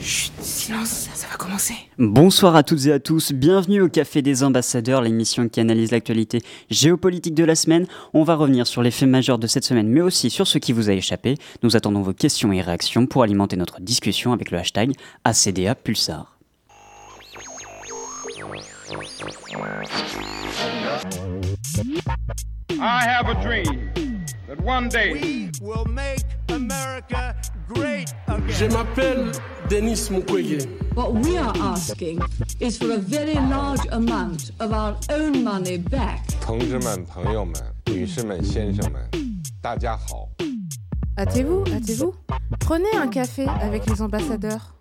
Chut, silence, ça va commencer. Bonsoir à toutes et à tous, bienvenue au Café des Ambassadeurs, l'émission qui analyse l'actualité géopolitique de la semaine. On va revenir sur les faits majeurs de cette semaine, mais aussi sur ce qui vous a échappé. Nous attendons vos questions et réactions pour alimenter notre discussion avec le hashtag ACDA Pulsar. I have a dream that one day We will make America great Je again. m'appelle Denis Mukwege. What we are asking is for a very large amount of our own money back. 同志们、朋友们、女士们、先生们，大家好。 Hâtez-vous, hâtez-vous. Prenez un café avec les ambassadeurs.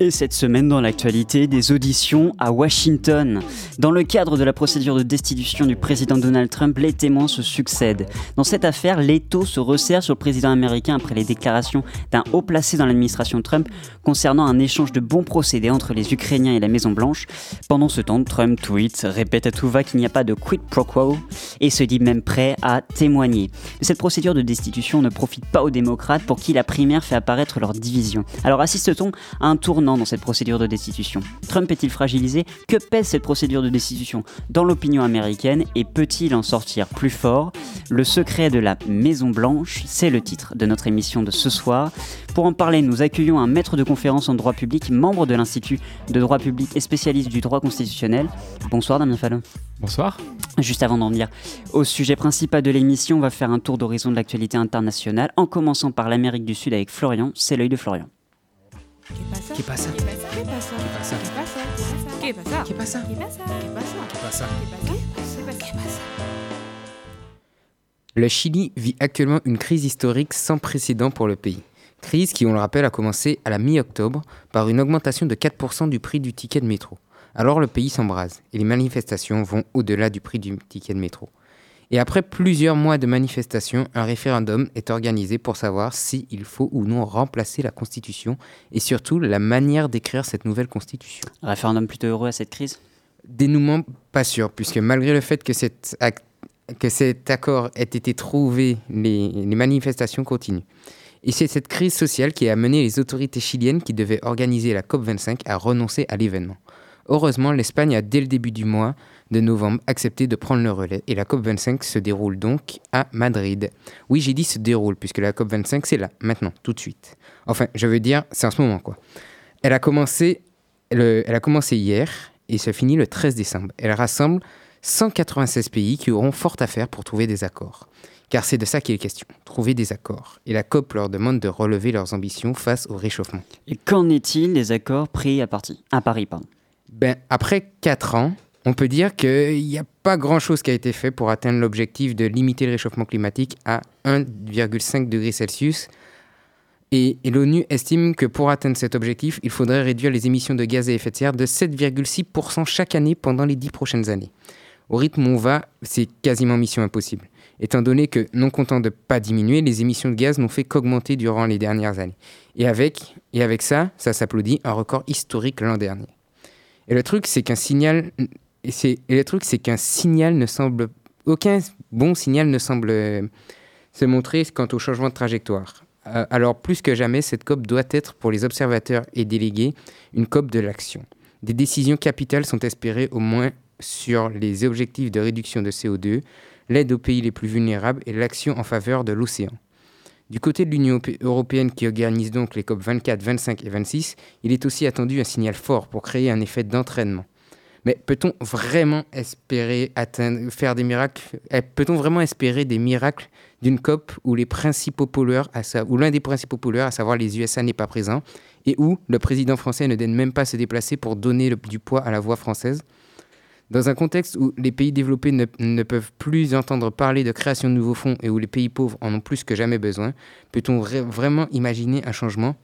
Et cette semaine dans l'actualité, des auditions à Washington. Dans le cadre de la procédure de destitution du président Donald Trump, les témoins se succèdent. Dans cette affaire, l'étau se resserre sur le président américain après les déclarations d'un haut placé dans l'administration Trump concernant un échange de bons procédés entre les Ukrainiens et la Maison Blanche. Pendant ce temps, Trump tweet, répète à tout va qu'il n'y a pas de quid pro quo et se dit même prêt à témoigner. Cette procédure de destitution ne profite pas aux démocrates pour qui la primaire fait apparaître leur division. Alors assiste-t-on à un tournant dans cette procédure de destitution Trump est-il fragilisé? Que pèse cette procédure de destitution? Dans l'opinion américaine et peut-il en sortir plus fort? Le secret de la Maison Blanche, c'est le titre de notre émission de ce soir. Pour en parler, nous accueillons un maître de conférence en droit public, membre de l'Institut de droit public et spécialiste du droit constitutionnel. Bonsoir Damien Fallon. Bonsoir. Juste avant d'en venir au sujet principal de l'émission, on va faire un tour d'horizon de l'actualité internationale en commençant par l'Amérique du Sud avec Florian. C'est l'œil de Florian. Qu'est pas ça Qu'est pas ça Qu'est pas ça Qu'est pas ça Qu'est pas ça Qu'est pas ça Qu'est pas ça Qu'est pas ça Qu'est pas ça Qu'est pas ça Le Chili vit actuellement une crise historique sans précédent pour le pays. Crise qui, on le rappelle, a commencé à la mi-octobre par une augmentation de 4% du prix du ticket de métro. Alors le pays s'embrase et les manifestations vont au-delà du prix du ticket de métro. Et après plusieurs mois de manifestations, un référendum est organisé pour savoir s'il faut ou non remplacer la Constitution et surtout la manière d'écrire cette nouvelle Constitution. Référendum plutôt heureux à cette crise? Dénouement pas sûr, puisque malgré le fait que, cet ac- que cet accord ait été trouvé, les, les manifestations continuent. Et c'est cette crise sociale qui a amené les autorités chiliennes qui devaient organiser la COP25 à renoncer à l'événement. Heureusement, l'Espagne a dès le début du mois de novembre accepté de prendre le relais et la COP25 se déroule donc à Madrid. Oui, j'ai dit se déroule puisque la COP25 c'est là, maintenant, tout de suite. Enfin, je veux dire, c'est en ce moment quoi. Elle a commencé, le- elle a commencé hier et se finit le 13 décembre. Elle rassemble 196 pays qui auront fort à faire pour trouver des accords. Car c'est de ça qu'il est question, trouver des accords. Et la COP leur demande de relever leurs ambitions face au réchauffement. Et qu'en est-il des accords pris à, à Paris pardon? Ben, après 4 ans, on peut dire qu'il n'y a pas grand-chose qui a été fait pour atteindre l'objectif de limiter le réchauffement climatique à 1,5 degré Celsius. Et, l'ONU estime que pour atteindre cet objectif, il faudrait réduire les émissions de gaz à effet de serre de 7,6% chaque année pendant les 10 prochaines années. Au rythme où on va, c'est quasiment mission impossible, étant donné que, non content de ne pas diminuer, les émissions de gaz n'ont fait qu'augmenter durant les dernières années. Et avec, et avec ça, ça s'applaudit, un record historique l'an dernier. Et le truc, c'est qu'un signal, et, le truc, c'est qu'un signal ne semble, aucun bon signal ne semble euh, se montrer quant au changement de trajectoire. Euh, alors, plus que jamais, cette COP doit être, pour les observateurs et délégués, une COP de l'action. Des décisions capitales sont espérées au moins sur les objectifs de réduction de CO2, l'aide aux pays les plus vulnérables et l'action en faveur de l'océan. Du côté de l'Union europé- européenne qui organise donc les COP 24, 25 et 26, il est aussi attendu un signal fort pour créer un effet d'entraînement. Mais peut-on vraiment espérer atteindre, faire des miracles eh, Peut-on vraiment espérer des miracles d'une COP où les principaux pollueurs, l'un des principaux pollueurs, à savoir les USA, n'est pas présent et où le président français ne daigne même pas se déplacer pour donner du poids à la voix française? Dans un contexte où les pays développés ne, peuvent plus entendre parler de création de nouveaux fonds et où les pays pauvres en ont plus que jamais besoin, peut-on vra- vraiment imaginer un changement?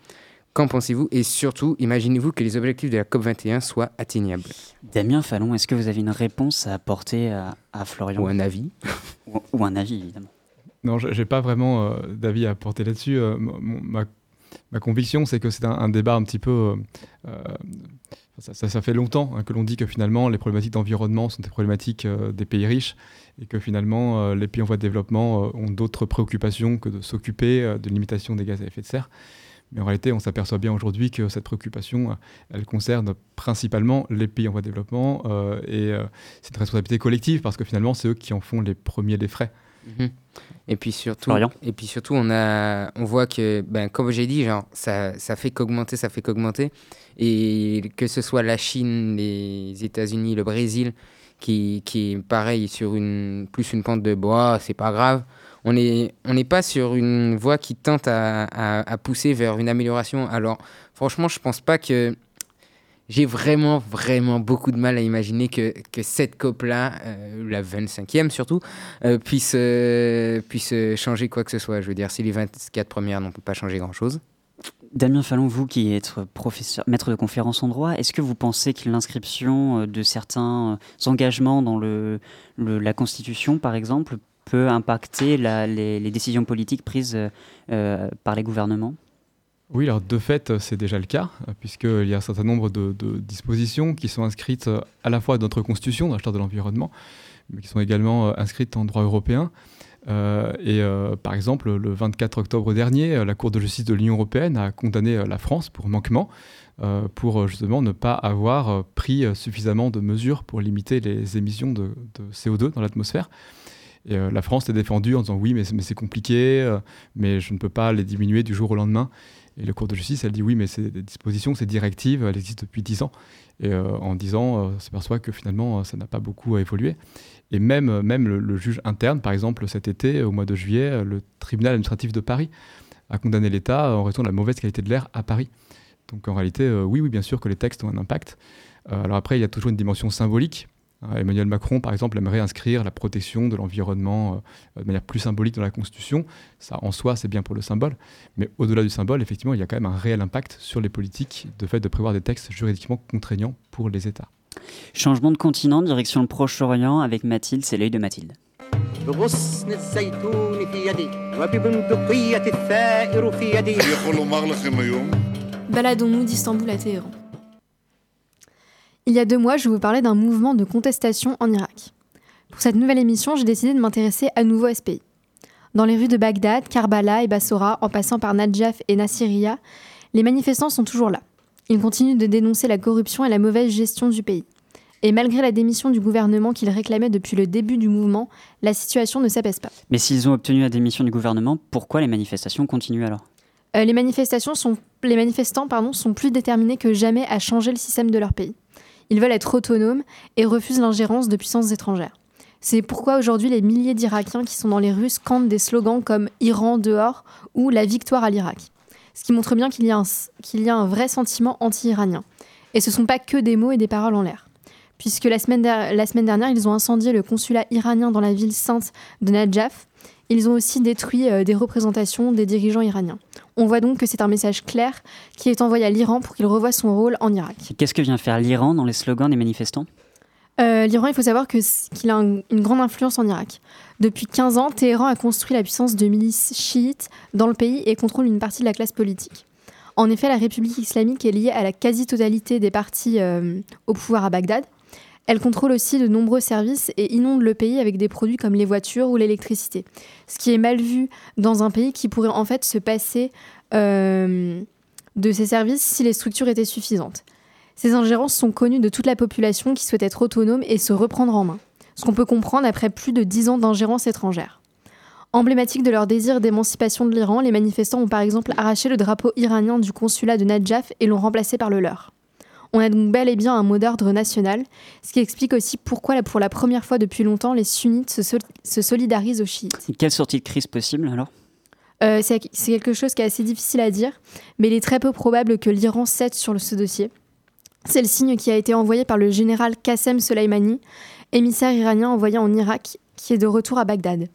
Qu'en pensez-vous Et surtout, imaginez-vous que les objectifs de la COP21 soient atteignables? Damien Fallon, est-ce que vous avez une réponse à apporter à, à Florian? Ou un avis ou, ou un avis, évidemment Non, je- j'ai pas vraiment euh, d'avis à apporter là-dessus. Euh, ma, ma conviction, c'est que c'est un, un débat un petit peu. euh, euh, ça, ça- ça fait longtemps hein, que l'on dit que finalement les problématiques d'environnement sont des problématiques euh, des pays riches et que finalement euh, les pays en voie de développement euh, ont d'autres préoccupations que de s'occuper euh, de limitation des gaz à effet de serre. Mais en réalité, on s'aperçoit bien aujourd'hui que cette préoccupation, euh, elle concerne principalement les pays en voie de développement euh, et euh, c'est une responsabilité collective parce que finalement, c'est eux qui en font les premiers des frais. Mhm. Et puis surtout, Florian et puis surtout, on a, on voit que, ben, comme j'ai dit, genre, ça, ça fait qu'augmenter, ça fait qu'augmenter, et que ce soit la Chine, les États-Unis, le Brésil, qui, qui est pareil sur une plus une pente de bois, c'est pas grave. On n'est on pas sur une voie qui tente à, à- pousser vers une amélioration. Alors, franchement, je pense pas que j'ai vraiment, vraiment beaucoup de mal à imaginer que, que cette COP-là, euh, la 25e surtout, euh, puisse, euh, puisse changer quoi que ce soit. Je veux dire, si les 24 premières n'ont pas changé grand-chose. Damien Fallon, vous qui êtes professeur, maître de conférence en droit, est-ce que vous pensez que l'inscription de certains engagements dans le- la Constitution, par exemple, peut impacter les, décisions politiques prises euh, euh, par les gouvernements? Oui, alors de fait, c'est déjà le cas, puisqu'il y a un certain nombre de, dispositions qui sont inscrites euh, à la fois dans notre Constitution, dans la Charte de l'environnement, mais qui sont également inscrites en droit européen. Et par exemple, le 24 octobre dernier, la Cour de justice de l'Union européenne a condamné la France pour manquement, pour justement ne pas avoir pris suffisamment de mesures pour limiter les émissions de CO2 dans l'atmosphère. Et euh, la France s'est défendue en disant oui, mais, c'est- compliqué, euh, mais je ne peux pas les diminuer du jour au lendemain. Et la Cour de justice, elle dit oui, mais ces dispositions, ces directives, elles existent depuis 10 ans. Et euh, en 10 ans, on s'aperçoit que finalement, ça n'a pas beaucoup évolué. Et même, même le, le juge interne, par exemple, cet été, au mois de juillet, le tribunal administratif de Paris a condamné l'État en raison de la mauvaise qualité de l'air à Paris. Donc en réalité, oui, oui, bien sûr que les textes ont un impact. Alors après, il y a toujours une dimension symbolique. Euh, Emmanuel Macron, par exemple, aimerait inscrire la protection de l'environnement euh, de manière plus symbolique dans la Constitution. Ça, en soi, c'est bien pour le symbole. Mais au-delà du symbole, effectivement, il y a quand même un réel impact sur les politiques de fait de prévoir des textes juridiquement contraignants pour les États. Changement de continent, direction le Proche-Orient avec Mathilde, c'est l'œil de Mathilde. بغصن الزيتون في يدي وببندقية الثائر في يدي Baladons-nous d'Istanbul à Téhéran. il y a deux mois, je vous parlais d'un mouvement de contestation en Irak. Pour cette nouvelle émission, j'ai décidé de m'intéresser à nouveau à ce pays. Dans les rues de Bagdad, Karbala et Bassora, en passant par Najaf et Nasiriyah, les manifestants sont toujours là. Ils continuent de dénoncer la corruption et la mauvaise gestion du pays. Et malgré la démission du gouvernement qu'ils réclamaient depuis le début du mouvement, la situation ne s'apaise pas. Mais s'ils ont obtenu la démission du gouvernement, pourquoi les manifestations continuent alors? Euh, les, manifestations sont, les manifestants pardon, sont plus déterminés que jamais à changer le système de leur pays. Ils veulent être autonomes et refusent l'ingérence de puissances étrangères. C'est pourquoi aujourd'hui les milliers d'Irakiens qui sont dans les rues scandent des slogans comme Iran dehors ou la victoire à l'Irak. Ce qui montre bien qu'il y, a un vrai sentiment anti-iranien. Et ce ne sont pas que des mots et des paroles en l'air. Puisque la semaine, la semaine dernière, ils ont incendié le consulat iranien dans la ville sainte de Najaf. Ils ont aussi détruit euh, des représentations des dirigeants iraniens. On voit donc que c'est un message clair qui est envoyé à l'Iran pour qu'il revoie son rôle en Irak. Qu'est-ce que vient faire l'Iran dans les slogans des manifestants? Euh, L'Iran, il faut savoir qu'il a un- une grande influence en Irak. Depuis 15 ans, Téhéran a construit la puissance de milices chiites dans le pays et contrôle une partie de la classe politique. En effet, la République islamique est liée à la quasi-totalité des partis euh, au pouvoir à Bagdad. Elle contrôle aussi de nombreux services et inonde le pays avec des produits comme les voitures ou l'électricité. Ce qui est mal vu dans un pays qui pourrait en fait se passer euh, de ces services si les structures étaient suffisantes. Ces ingérences sont connues de toute la population qui souhaite être autonome et se reprendre en main, ce qu'on peut comprendre après plus de 10 ans d'ingérence étrangère. Emblématique de leur désir d'émancipation de l'Iran, les manifestants ont par exemple arraché le drapeau iranien du consulat de Najaf et l'ont remplacé par le leur. On a donc bel et bien un mot d'ordre national, ce qui explique aussi pourquoi pour la première fois depuis longtemps les sunnites se, sol- se solidarisent aux chiites. Quelle sortie de crise possible alors? Euh, c'est quelque chose qui est assez difficile à dire, mais il est très peu probable que l'Iran cède sur ce dossier. C'est le signe qui a été envoyé par le général Qassem Soleimani, émissaire iranien envoyé en Irak, qui est de retour à Bagdad.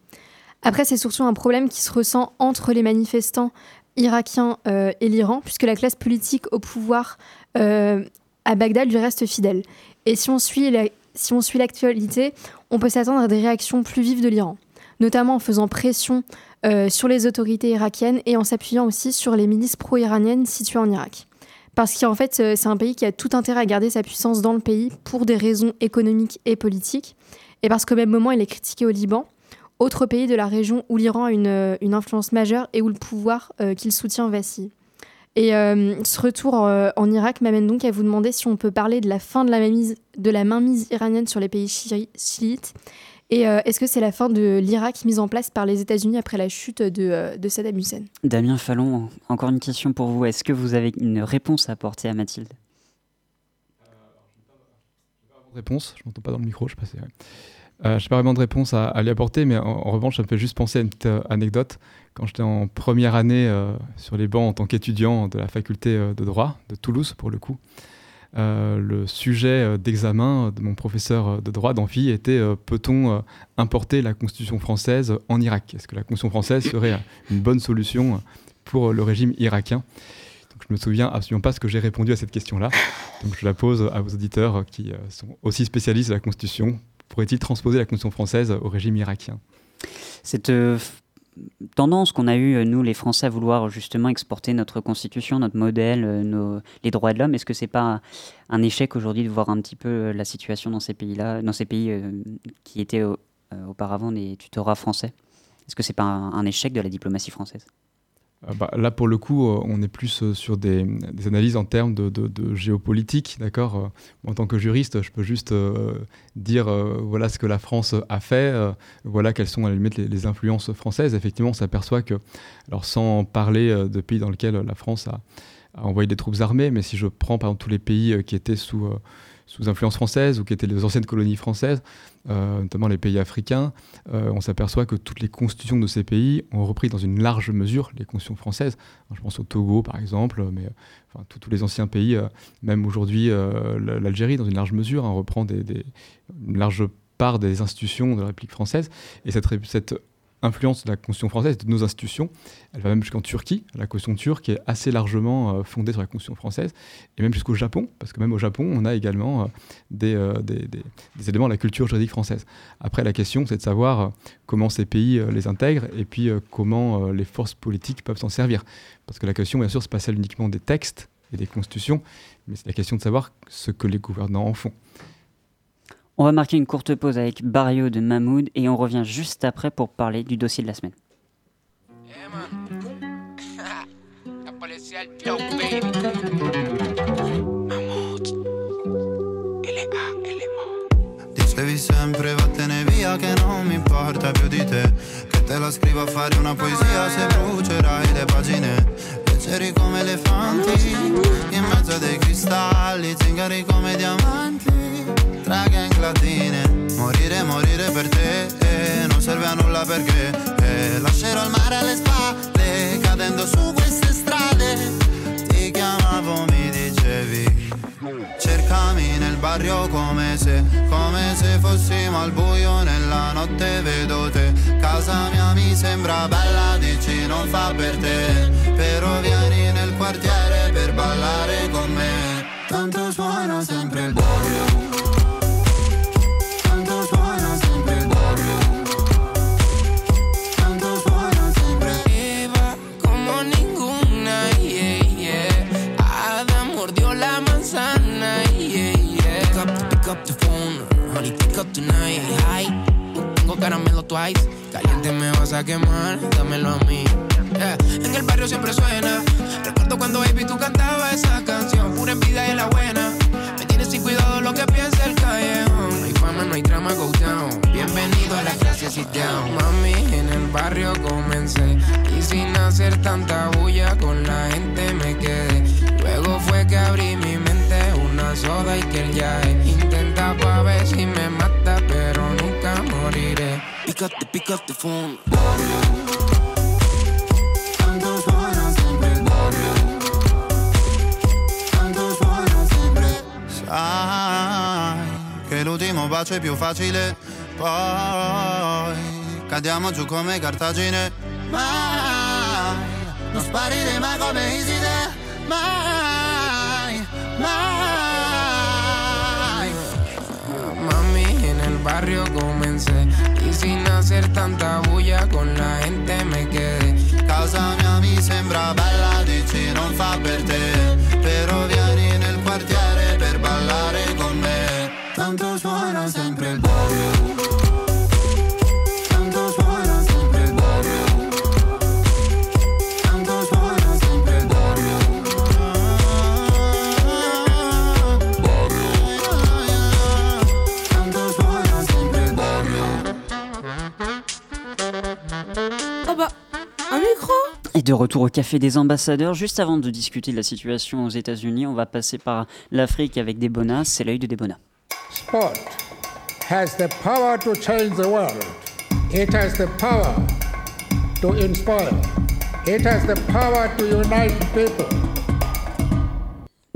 Après, c'est surtout un problème qui se ressent entre les manifestants irakiens euh, et l'Iran, puisque la classe politique au pouvoir euh, à Bagdad lui reste fidèle. Et si on suit la- si on l'actualité, on peut s'attendre à des réactions plus vives de l'Iran, notamment en faisant pression euh, sur les autorités irakiennes et en s'appuyant aussi sur les milices pro-iraniennes situées en Irak. Parce qu'en fait, euh, c'est un pays qui a tout intérêt à garder sa puissance dans le pays pour des raisons économiques et politiques. Et parce qu'au même moment, il est critiqué au Liban, autre pays de la région où l'Iran a une, euh, influence majeure et où le pouvoir qu'il soutient vacille. Et euh, ce retour euh, en Irak m'amène donc à vous demander si on peut parler de la fin de la mainmise, de la mainmise iranienne sur les pays chi- chiites. Et euh, est-ce que c'est la fin de l'Irak mise en place par les États-Unis après la chute de, de Saddam Hussein? Damien Fallon, encore une question pour vous. Est-ce que vous avez une réponse à apporter à Mathilde? Réponse. Je m'entends pas dans le micro, je sais pas. Euh, je n'ai pas vraiment de réponse à, à lui apporter, mais en, en revanche, ça me fait juste penser à une petite anecdote. Quand j'étais en première année euh, sur les bancs en tant qu'étudiant de la faculté euh, de droit de Toulouse, pour le coup, euh, le sujet d'examen de mon professeur de droit d'amphi était peut-on importer la Constitution française en Irak? Est-ce que la Constitution française serait une bonne solution pour le régime irakien? Donc, je me souviens absolument pas ce que j'ai répondu à cette question-là. Donc je la pose à vos auditeurs qui sont aussi spécialistes de la Constitution. Pourrait-il transposer la Constitution française au régime irakien? Cette tendance qu'on a eue, euh, nous, les Français, à vouloir justement exporter notre constitution, notre modèle, euh, les droits de l'homme, est-ce que c'est pas un échec aujourd'hui de voir un petit peu euh, la situation dans ces pays-là, dans ces pays qui étaient auparavant des tutorats français? Est-ce que c'est pas un, échec de la diplomatie française? Bah, Là, pour le coup, euh, on est plus euh, sur des, analyses en termes de, géopolitique, d'accord Euh, En tant que juriste, je peux juste dire voilà ce que la France a fait, voilà quelles sont les, influences françaises. Effectivement, on s'aperçoit que, alors sans parler de pays dans lesquels la France a, a envoyé des troupes armées, mais si je prends par exemple tous les pays qui étaient sous, sous influence française ou qui étaient les anciennes colonies françaises, euh, notamment les pays africains, euh, on s'aperçoit que toutes les constitutions de ces pays ont repris dans une large mesure les constitutions françaises. Je pense au Togo par exemple, mais enfin, tous- les anciens pays, euh, même aujourd'hui l'Algérie dans une large mesure, hein, reprend des, une large part des institutions de la République française. Et cette influence de la Constitution française, de nos institutions, elle va même jusqu'en Turquie. La Constitution turque est assez largement euh, fondée sur la Constitution française, et même jusqu'au Japon, parce que même au Japon, on a également euh, des, euh, des- éléments de la culture juridique française. Après, la question, c'est de savoir comment ces pays les intègrent, et puis comment les forces politiques peuvent s'en servir. Parce que la question, bien sûr, c'est pas celle uniquement des textes et des constitutions, mais c'est la question de savoir ce que les gouvernants en font. On va marquer une courte pause avec Barrio de Mahmoud et on revient juste après pour parler du dossier de la semaine. Tra gang latine Morire, morire per te eh, Non serve a nulla perché eh, Lascerò il mare alle spalle Cadendo su queste strade. Ti chiamavo, mi dicevi Cercami nel barrio come se, come se fossimo al buio nella notte vedo te. Casa mia mi sembra bella, dici non fa per te. Però vieni nel quartiere per ballare con me. Tanto suona sempre il barrio up tonight. Hi, tengo caramelo twice. Caliente me vas a quemar, dámelo a mí. En el barrio siempre suena. Recuerdo cuando baby tú cantabas esa canción, pura envidia y la buena. Me tienes sin cuidado lo que piensa el callejón. No hay fama, no hay drama, go down. Bienvenido a la clase sit down. Mami, en el barrio comencé. Y sin hacer tanta bulla con la gente me quedé. Luego fue que abrí mi mente, una soda y que el yae. Intenta pa' ver si me mata, pero nunca moriré. Pick up the, pick up the phone. Tanto suona sempre il barrio Tanto suona sempre Sai che l'ultimo bacio è più facile. Poi cadiamo giù come cartagine. Mai. Non sparire mai come Iside. Mai barrio comencé. Y sin hacer tanta bulla con la gente me quedé. Casa mia mi sembra bella, dici non fa per te Però de retour au Café des Ambassadeurs, juste avant de discuter de la situation aux États-Unis, on va passer par l'Afrique avec Debona, c'est l'œil de Debona. Sport has the power to change the world. It has the power to inspire. It has the power to unite people.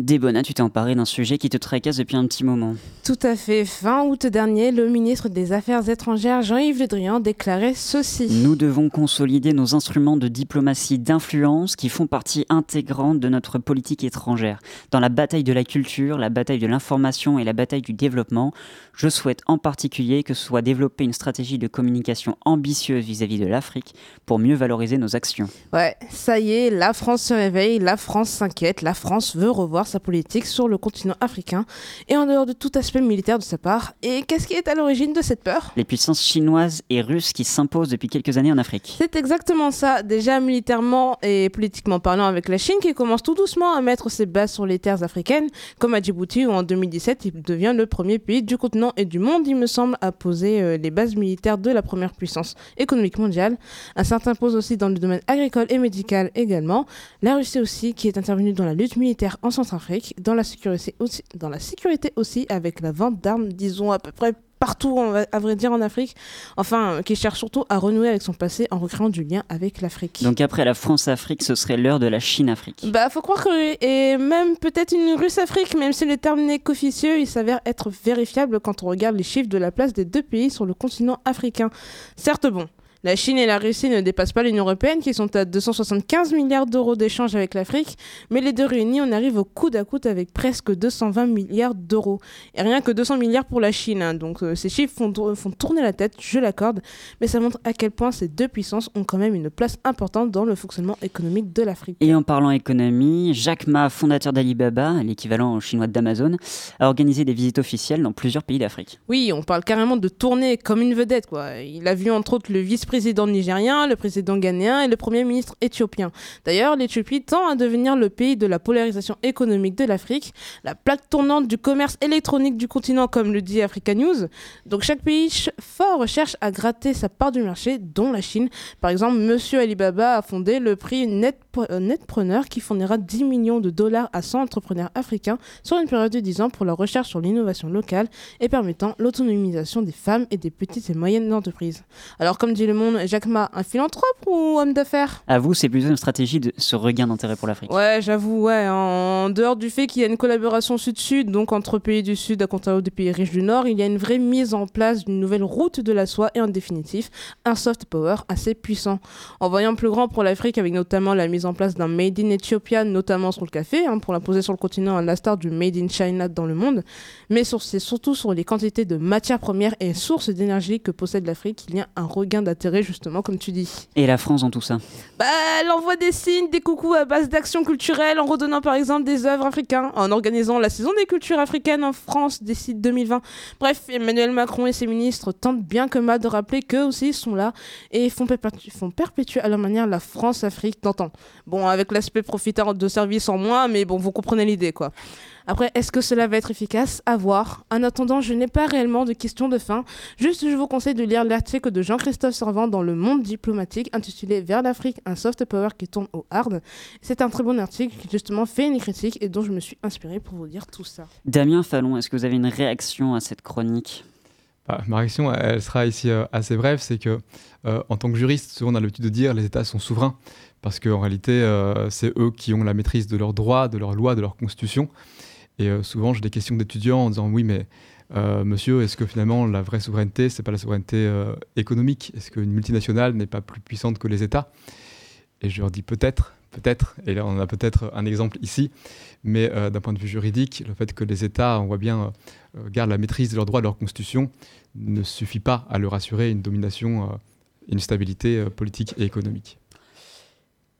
Debona, tu t'es emparé d'un sujet qui te tracasse depuis un petit moment. Tout à fait. Fin août dernier, le ministre des Affaires étrangères, Jean-Yves Le Drian, déclarait ceci. Nous devons consolider nos instruments de diplomatie d'influence qui font partie intégrante de notre politique étrangère. Dans la bataille de la culture, la bataille de l'information et la bataille du développement, je souhaite en particulier que soit développée une stratégie de communication ambitieuse vis-à-vis de l'Afrique pour mieux valoriser nos actions. Ouais, ça y est, la France se réveille, la France s'inquiète, la France veut revoir sa politique sur le continent africain et en dehors de tout aspect militaire de sa part. Et qu'est-ce qui est à l'origine de cette peur? Les puissances chinoises et russes qui s'imposent depuis quelques années en Afrique. C'est exactement ça, déjà militairement et politiquement parlant avec la Chine qui commence tout doucement à mettre ses bases sur les terres africaines, comme à Djibouti où en 2017 il devient le premier pays du continent et du monde, il me semble, à poser euh, les bases militaires de la première puissance économique mondiale. Un certain pose aussi dans le domaine agricole et médical également. La Russie aussi qui est intervenue dans la lutte militaire en Centrafrique, dans la sécurité aussi, dans la sécurité aussi avec la vente d'armes, disons à peu près partout, on va- à vrai dire, en Afrique. Enfin, euh, qui cherche surtout à renouer avec son passé en recréant du lien avec l'Afrique. Donc après la France-Afrique, ce serait l'heure de la Chine-Afrique. Bah, faut croire que, et même peut-être une Russe-Afrique, même si le terme n'est qu'officieux, il s'avère être vérifiable quand on regarde les chiffres de la place des deux pays sur le continent africain. Certes, bon. La Chine et la Russie ne dépassent pas l'Union européenne, qui sont à 275 milliards d'euros d'échanges avec l'Afrique, mais les deux réunis, on arrive au coude à coude avec presque 220 milliards d'euros. Et rien que 200 milliards pour la Chine, hein. donc euh, ces chiffres font, tour- font tourner la tête, je l'accorde, mais ça montre à quel point ces deux puissances ont quand même une place importante dans le fonctionnement économique de l'Afrique. Et en parlant économie, Jack Ma, fondateur d'Alibaba, l'équivalent chinois d'Amazon, a organisé des visites officielles dans plusieurs pays d'Afrique. Oui, on parle carrément de tourner comme une vedette, quoi. Il a vu entre autres le vice-président nigérien, le président ghanéen et le premier ministre éthiopien. D'ailleurs, l'Éthiopie tend à devenir le pays de la polarisation économique de l'Afrique, la plaque tournante du commerce électronique du continent, comme le dit Africa News. Donc chaque pays fort cherche à gratter sa part du marché, dont la Chine. Par exemple, Monsieur Alibaba a fondé le prix euh, Netpreneur qui fournira 10 millions de dollars à 100 entrepreneurs africains sur une période de 10 ans pour la recherche sur l'innovation locale et permettant l'autonomisation des femmes et des petites et moyennes entreprises. Alors, comme dit le monde, Jacques Ma, un philanthrope ou homme d'affaires? À vous, c'est plutôt une stratégie de ce regain d'intérêt pour l'Afrique. Ouais, j'avoue, ouais. En dehors du fait qu'il y a une collaboration sud-sud, donc entre pays du sud à contrario des pays riches du nord, il y a une vraie mise en place d'une nouvelle route de la soie et en définitive, un soft power assez puissant. En voyant plus grand pour l'Afrique avec notamment la mise en place d'un Made in Ethiopia, notamment sur le café, hein, pour l'imposer sur le continent à l'instar du Made in China dans le monde, mais sur, c'est surtout sur les quantités de matières premières et sources d'énergie que possède l'Afrique, il y a un regain d'intérêt justement, comme tu dis. Et la France dans tout ça Bah, elle envoie des signes, des coucous à base d'actions culturelles en redonnant par exemple des œuvres africaines, en organisant la saison des cultures africaines en France d'ici 2020. Bref, Emmanuel Macron et ses ministres tentent bien que mal de rappeler qu'eux aussi sont là et font, perpétu- font perpétuer à leur manière la France-Afrique d'antan. Bon, avec l'aspect profiteur de service en moins, mais bon, vous comprenez l'idée quoi. Après, est-ce que cela va être efficace? À voir. En attendant, je n'ai pas réellement de questions de fin. Juste, je vous conseille de lire l'article de Jean-Christophe Servant dans Le Monde diplomatique intitulé Vers l'Afrique, un soft power qui tourne au hard. C'est un très bon article qui justement fait une critique et dont je me suis inspiré pour vous dire tout ça. Damien Fallon, est-ce que vous avez une réaction à cette chronique? Bah, ma réaction, elle sera ici euh, assez brève, c'est que euh, en tant que juriste, souvent on a l'habitude de dire les États sont souverains, parce qu'en réalité, euh, c'est eux qui ont la maîtrise de leurs droits, de leurs lois, de leur constitution. Et euh, souvent, j'ai des questions d'étudiants en disant oui, mais euh, monsieur, est-ce que finalement la vraie souveraineté, c'est pas la souveraineté euh, économique? Est-ce qu'une multinationale n'est pas plus puissante que les États? Et je leur dis peut-être, peut-être, et là on a peut-être un exemple ici, mais d'un point de vue juridique, le fait que les États, on voit bien, gardent la maîtrise de leurs droits, de leur constitution, ne suffit pas à leur assurer une domination, une stabilité politique et économique.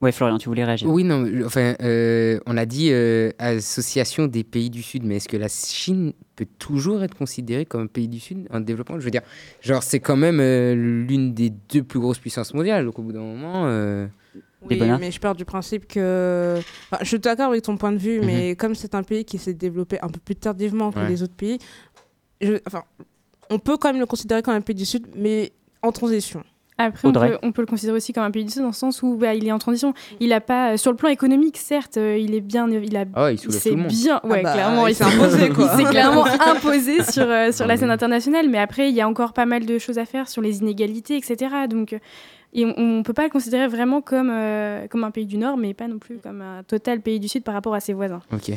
Ouais, Florian, tu voulais réagir Oui, non, je- enfin, euh, on a dit euh, association des pays du Sud, mais est-ce que la Chine peut toujours être considérée comme un pays du Sud en développement? Je veux dire, genre, c'est quand même euh, l'une des deux plus grosses puissances mondiales, donc au bout d'un moment. euh, Oui, mais je pars du principe que. Enfin, je suis d'accord avec ton point de vue, mais comme c'est un pays qui s'est développé un peu plus tardivement que Ouais. les autres pays, je- enfin, on peut quand même le considérer comme un pays du Sud, mais en transition. Après, on peut, on peut le considérer aussi comme un pays du Sud dans le sens où bah, il est en transition. Il a pas, sur le plan économique, certes, euh, il est bien, il a, Ah ouais, il soulève s'est bien, ouais, Ah bah, clairement, il s'est imposé, quoi. il s'est clairement imposé sur euh, sur la scène internationale. Mais après, il y a encore pas mal de choses à faire sur les inégalités, etc. Donc, euh, et on, on peut pas le considérer vraiment comme euh, comme un pays du Nord, mais pas non plus comme un total pays du Sud par rapport à ses voisins. Ok.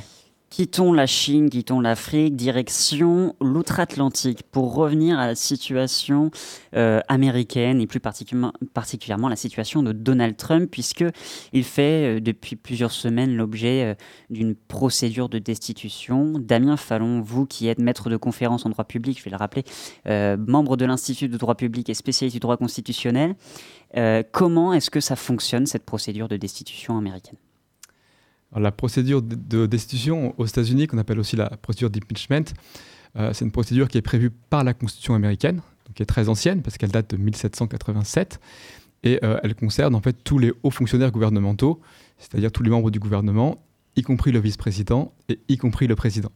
Quittons la Chine, quittons l'Afrique, direction l'outre-Atlantique pour revenir à la situation euh, américaine et plus particulièrement, la situation de Donald Trump, puisque il fait euh, depuis plusieurs semaines l'objet euh, d'une procédure de destitution. Damien Fallon, vous qui êtes maître de conférence en droit public, je vais le rappeler, membre de l'Institut de droit public et spécialiste du droit constitutionnel, comment est-ce que ça fonctionne cette procédure de destitution américaine? La procédure de, de destitution aux États-Unis, qu'on appelle aussi la procédure d'impeachment, euh, c'est une procédure qui est prévue par la Constitution américaine, donc qui est très ancienne parce qu'elle date de 1787 et euh, elle concerne en fait tous les hauts fonctionnaires gouvernementaux, c'est-à-dire tous les membres du gouvernement, y compris le vice-président et y compris le président.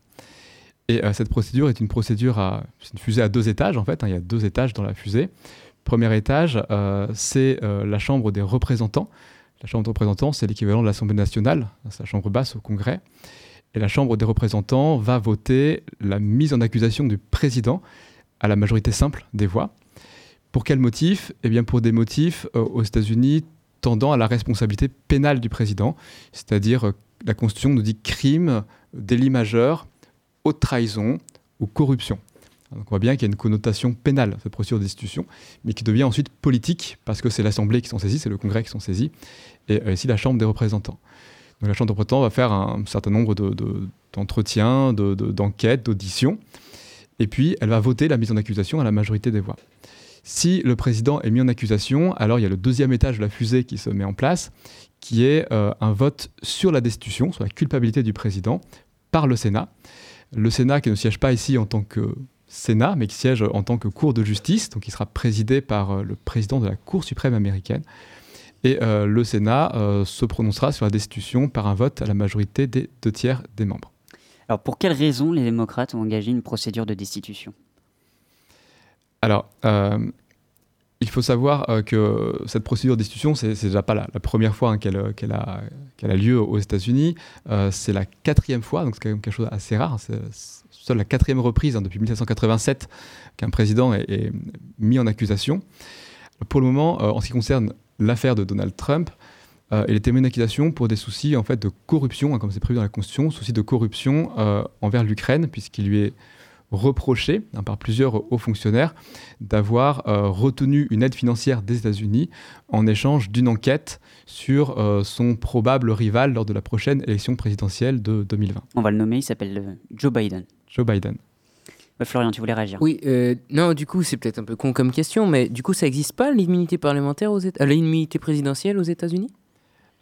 Et euh, cette procédure est une procédure à une fusée à deux étages en fait. hein, il y a deux étages dans la fusée. Premier étage, c'est la Chambre des représentants. La Chambre des représentants, c'est l'équivalent de l'Assemblée nationale, c'est la Chambre basse au Congrès. Et la Chambre des représentants va voter la mise en accusation du président à la majorité simple des voix. Pour quel motif? Eh bien pour des motifs euh, aux États-Unis tendant à la responsabilité pénale du président, c'est-à-dire euh, la Constitution nous dit crime, délit majeur, haute trahison ou corruption. On voit bien qu'il y a une connotation pénale, cette procédure de destitution, mais qui devient ensuite politique, parce que c'est l'Assemblée qui s'en saisit, c'est le Congrès qui s'en saisit, et euh, ici la Chambre des représentants. Donc la Chambre des représentants va faire un certain nombre de- de- d'entretiens, de, de- d'enquêtes, d'auditions, et puis elle va voter la mise en accusation à la majorité des voix. Si le président est mis en accusation, alors il y a le deuxième étage de la fusée qui se met en place, qui est euh, un vote sur la destitution, sur la culpabilité du président, par le Sénat. Le Sénat qui ne siège pas ici en tant que Sénat, mais qui siège en tant que Cour de justice, donc qui sera présidé par euh, le président de la Cour suprême américaine. Et euh, le Sénat euh, se prononcera sur la destitution par un vote à la majorité des deux tiers des membres. Alors pour quelles raisons les démocrates ont engagé une procédure de destitution? Alors, euh, il faut savoir que cette procédure de destitution, c'est déjà pas la, la première fois hein, qu'elle a, lieu aux États-Unis. C'est la quatrième fois, donc c'est quand même quelque chose d'assez rare. C'est seule la quatrième reprise hein, depuis 1787 qu'un président est, mis en accusation. Pour le moment, euh, en ce qui concerne l'affaire de Donald Trump, euh, il était mis en accusation pour des soucis en fait de corruption, hein, comme c'est prévu dans la Constitution, soucis de corruption euh, envers l'Ukraine, puisqu'il lui est reproché hein, par plusieurs hauts fonctionnaires d'avoir retenu une aide financière des États-Unis en échange d'une enquête sur son probable rival lors de la prochaine élection présidentielle de 2020. On va le nommer, il s'appelle Joe Biden. Joe Biden. Ouais, Florian, tu voulais réagir Oui, euh, non, du coup, c'est peut-être un peu con comme question, mais du coup, ça n'existe pas l'immunité parlementaire aux Éta- euh, l'immunité présidentielle aux États-Unis?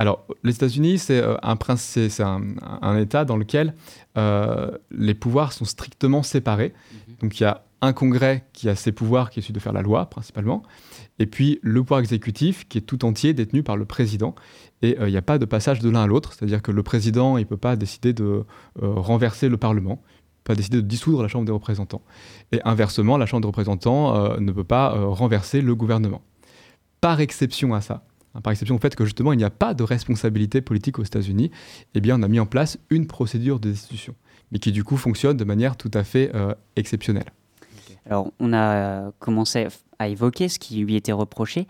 Alors, les États-Unis, c'est euh, un, prince- c'est- un, un État dans lequel euh, les pouvoirs sont strictement séparés. Donc, il y a un Congrès qui a ses pouvoirs, qui est celui de faire la loi, principalement, et puis le pouvoir exécutif, qui est tout entier détenu par le président. Et euh, il n'y a pas de passage de l'un à l'autre, c'est-à-dire que le président, il ne peut pas décider de euh, renverser le Parlement, peut pas décider de dissoudre la Chambre des représentants. Et inversement, la Chambre des représentants euh, ne peut pas euh, renverser le gouvernement. Par exception à ça, hein, par exception au fait que justement il n'y a pas de responsabilité politique aux États-Unis, eh bien on a mis en place une procédure de destitution, mais qui du coup fonctionne de manière tout à fait euh, exceptionnelle. Alors, on a commencé à évoquer ce qui lui était reproché.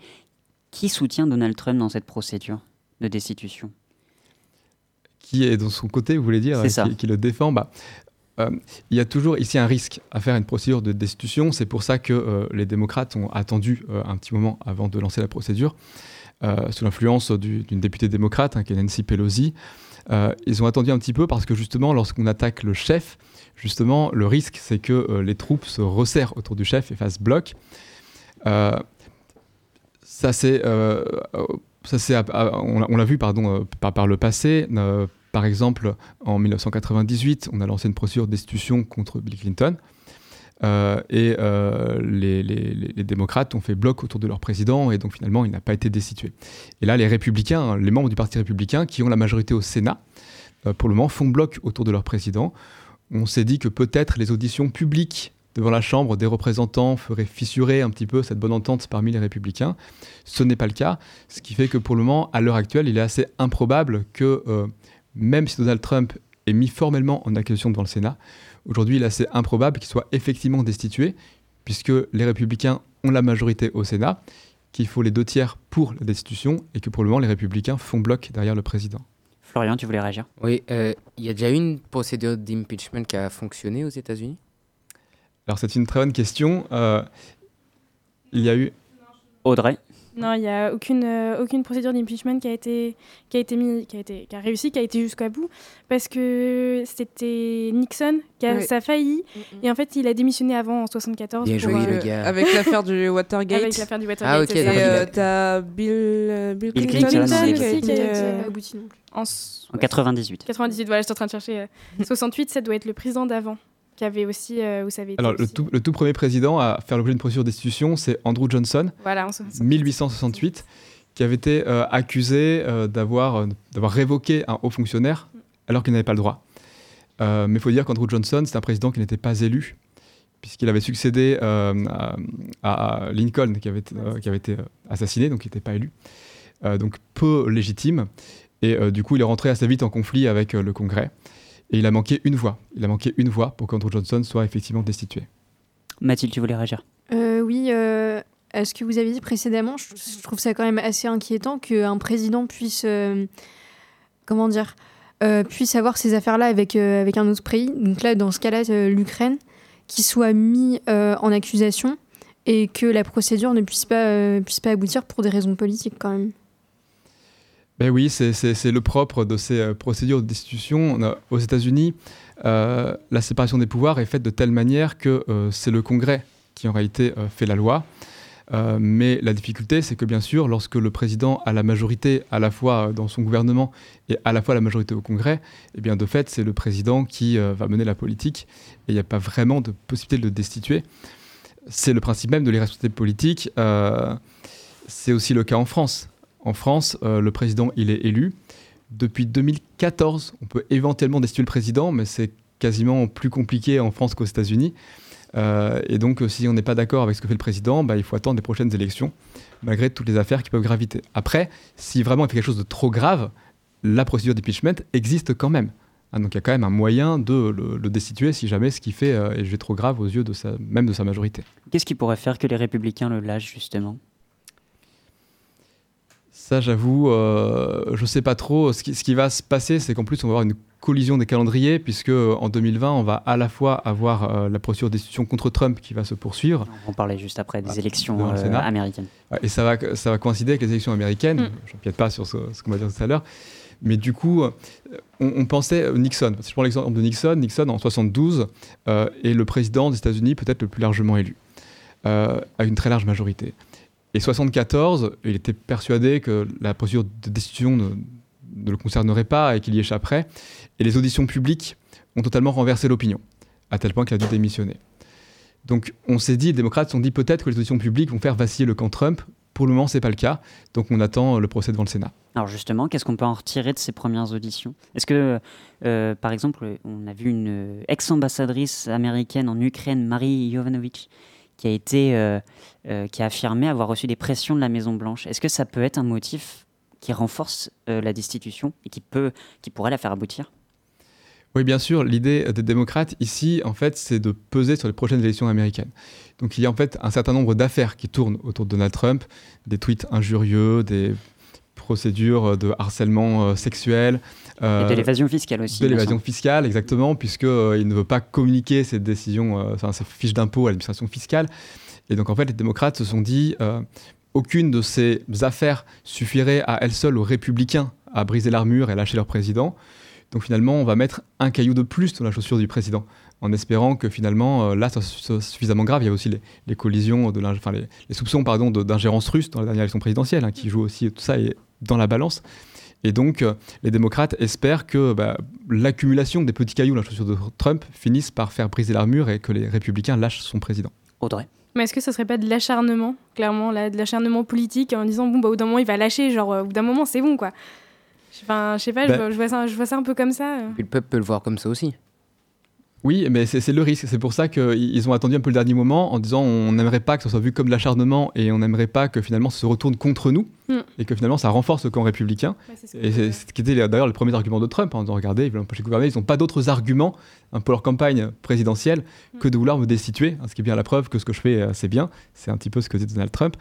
Qui soutient Donald Trump dans cette procédure de destitution? Qui est de son côté, vous voulez dire, qui, qui le défend? Bah, euh, Il y a toujours ici un risque à faire une procédure de destitution. C'est pour ça que euh, les démocrates ont attendu euh, un petit moment avant de lancer la procédure, sous l'influence du- d'une députée démocrate, hein, qui est Nancy Pelosi. Ils ont attendu un petit peu parce que justement, lorsqu'on attaque le chef, justement, le risque, c'est que les troupes se resserrent autour du chef et fassent bloc. Ça c'est, ça c'est, on l'a- vu pardon par, par le passé. Par exemple, en 1998, on a lancé une procédure de destitution contre Bill Clinton. Euh, et euh, les, démocrates ont fait bloc autour de leur président et donc finalement il n'a pas été destitué. Et là les républicains, les membres du Parti républicain qui ont la majorité au Sénat, euh, pour le moment font bloc autour de leur président. On s'est dit que peut-être les auditions publiques devant la Chambre des représentants ferait fissurer un petit peu cette bonne entente parmi les républicains. Ce n'est pas le cas, ce qui fait que pour le moment, à l'heure actuelle, il est assez improbable que, même si Donald Trump est mis formellement en accusation devant le Sénat, aujourd'hui il est assez improbable qu'il soit effectivement destitué, puisque les républicains ont la majorité au Sénat, qu'il faut les deux tiers pour la destitution, et que pour le moment les républicains font bloc derrière le président. Florian, tu voulais réagir? Oui, euh, il y a déjà eu une procédure d'impeachment qui a fonctionné aux États-Unis? Alors c'est une très bonne question. Euh, il y a eu... Audrey? Non, il n'y a aucune, euh, aucune procédure d'impeachment qui a été qui a été mis, qui a été qui a réussi, qui a été jusqu'à bout, parce que c'était Nixon qui a ça a failli et en fait il a démissionné avant en 74 Bien joué, euh, le gars. Avec l'affaire du Watergate. Avec l'affaire du Watergate, Ah, ok. Et euh, t'as Bill, euh, Bill Bill Clinton, Clinton aussi aussi, qui a euh, abouti non plus. en En 98. 98, voilà, je suis en train de chercher. euh, 68, ça doit être le président d'avant qui avait aussi, euh, vous savez. été Alors le tout, le tout premier président à faire l'objet d'une procédure de destitution, c'est Andrew Johnson, Voilà, en 68. 1868, qui avait été euh, accusé euh, d'avoir euh, révoqué un haut fonctionnaire alors qu'il n'avait pas le droit. Euh, mais il faut dire qu'Andrew Johnson, c'est un président qui n'était pas élu, puisqu'il avait succédé euh, à, à Lincoln, qui avait, été- euh, qui avait été euh, assassiné, donc il n'était pas élu. Euh, donc peu légitime. Et euh, du coup, il est rentré assez vite en conflit avec euh, le Congrès. Et il a manqué une voix. Il a manqué une voix pour qu'Andrew Johnson soit effectivement destitué. Mathilde, tu voulais réagir? Euh, oui, euh, à ce que vous avez dit précédemment, je, je trouve ça quand même assez inquiétant qu'un président puisse, euh, comment dire, euh, puisse avoir ces affaires-là avec, euh, avec un autre pays. Donc là, dans ce cas-là, euh, l'Ukraine, qui soit mis euh, en accusation et que la procédure ne puisse pas, euh, puisse pas aboutir pour des raisons politiques quand même. Ben oui, c'est- le propre de ces euh, procédures de destitution. Aux États-Unis, euh, la séparation des pouvoirs est faite de telle manière que euh, c'est le Congrès qui en réalité fait la loi. Mais la difficulté, c'est que bien sûr, lorsque le président a la majorité à la fois dans son gouvernement et à la fois la majorité au Congrès, eh bien de fait, c'est le président qui va mener la politique et il n'y a pas vraiment de possibilité de le destituer. C'est le principe même de l'irresponsabilité politique. C'est aussi le cas en France. En France, euh, le président, il est élu. Depuis 2014, on peut éventuellement destituer le président, mais c'est quasiment plus compliqué en France qu'aux États-Unis. Euh, et donc, euh, si on n'est pas d'accord avec ce que fait le président, bah, il faut attendre les prochaines élections, malgré toutes les affaires qui peuvent graviter. Après, si vraiment il fait quelque chose de trop grave, la procédure d'impeachment existe quand même. Hein, donc, il y a quand même un moyen de le, destituer si jamais ce qu'il fait est trop grave aux yeux de même de sa majorité. Qu'est-ce qui pourrait faire que les républicains le lâchent, justement? Ça, j'avoue, euh, je sais pas trop. Ce qui, ce qui va se passer, c'est qu'en plus, on va avoir une collision des calendriers, puisque euh, en 2020, on va à la fois avoir euh, la procédure de destitution contre Trump qui va se poursuivre. On va en parler juste après des Ah, élections euh, Sénat. américaines. Et ça va, ça va coïncider avec les élections américaines. Mm. Je n'empiète pas sur ce, ce qu'on va dire tout à l'heure. Mais du coup, euh, on, on pensait Nixon. Si je prends l'exemple de Nixon, Nixon en 72 euh, est le président des États-Unis peut-être le plus largement élu, euh, à une très large majorité. Et 74, il était persuadé que la procédure de destitution ne, le concernerait pas et qu'il y échapperait. Et les auditions publiques ont totalement renversé l'opinion, à tel point qu'il a dû démissionner. Donc on s'est dit, les démocrates se sont dit peut-être que les auditions publiques vont faire vaciller le camp Trump. Pour le moment, c'est pas le cas. Donc on attend euh, le procès devant le Sénat. Alors justement, qu'est-ce qu'on peut en retirer de ces premières auditions? Est-ce que, euh, par exemple, on a vu une ex-ambassadrice américaine en Ukraine, Marie Jovanovic, qui a été, euh, euh, qui a affirmé avoir reçu des pressions de la Maison Blanche. Est-ce que ça peut être un motif qui renforce euh, la destitution et qui pourrait la faire aboutir? Oui, bien sûr, l'idée des démocrates ici, en fait, c'est de peser sur les prochaines élections américaines. Donc il y a en fait un certain nombre d'affaires qui tournent autour de Donald Trump, des tweets injurieux, des procédures de harcèlement sexuel. Et de l'évasion fiscale aussi, De l'évasion fiscale, exactement, puisqu'il il ne veut pas communiquer ses décisions, euh, enfin, ses fiches d'impôt à l'administration fiscale. Et donc en fait, les démocrates se sont dit, euh, aucune de ces affaires suffirait à elle seule aux républicains à briser l'armure et à lâcher leur président. Donc finalement, on va mettre un caillou de plus dans la chaussure du président, en espérant que finalement, euh, là, ça soit suffisamment grave. Il y a aussi les, les collisions, de l'ing- enfin, les, les soupçons pardon, d'ingérence russe dans la dernière élection présidentielle, hein, qui jouent aussi tout ça est dans la balance. Et donc, euh, les démocrates espèrent que bah, l'accumulation des petits cailloux dans la chaussure de Trump finisse par faire briser l'armure et que les républicains lâchent son président. Audrey Mais est-ce que ça serait pas de l'acharnement, clairement, là, de l'acharnement politique, en disant, bon, bah, au bout d'un moment, il va lâcher, genre, euh, au bout d'un moment, c'est bon, quoi. Enfin, je sais pas, je, Bah- vois, je vois ça, je vois ça un peu comme ça. euh. Puis le peuple peut le voir comme ça aussi. Oui, mais c'est le risque. C'est pour ça qu'ils ils ont attendu un peu le dernier moment en disant on n'aimerait pas que ça soit vu comme de l'acharnement et on n'aimerait pas que finalement ça se retourne contre nous Mm. et que finalement ça renforce le camp républicain. Ouais, c'est ce et c'est ce qui était d'ailleurs le premier argument de Trump en disant regardez, ils veulent empêcher le gouvernement, ils n'ont pas d'autres arguments hein, pour leur campagne présidentielle que de vouloir me destituer, hein, ce qui est bien la preuve que ce que je fais euh, c'est bien. C'est un petit peu ce que dit Donald Trump.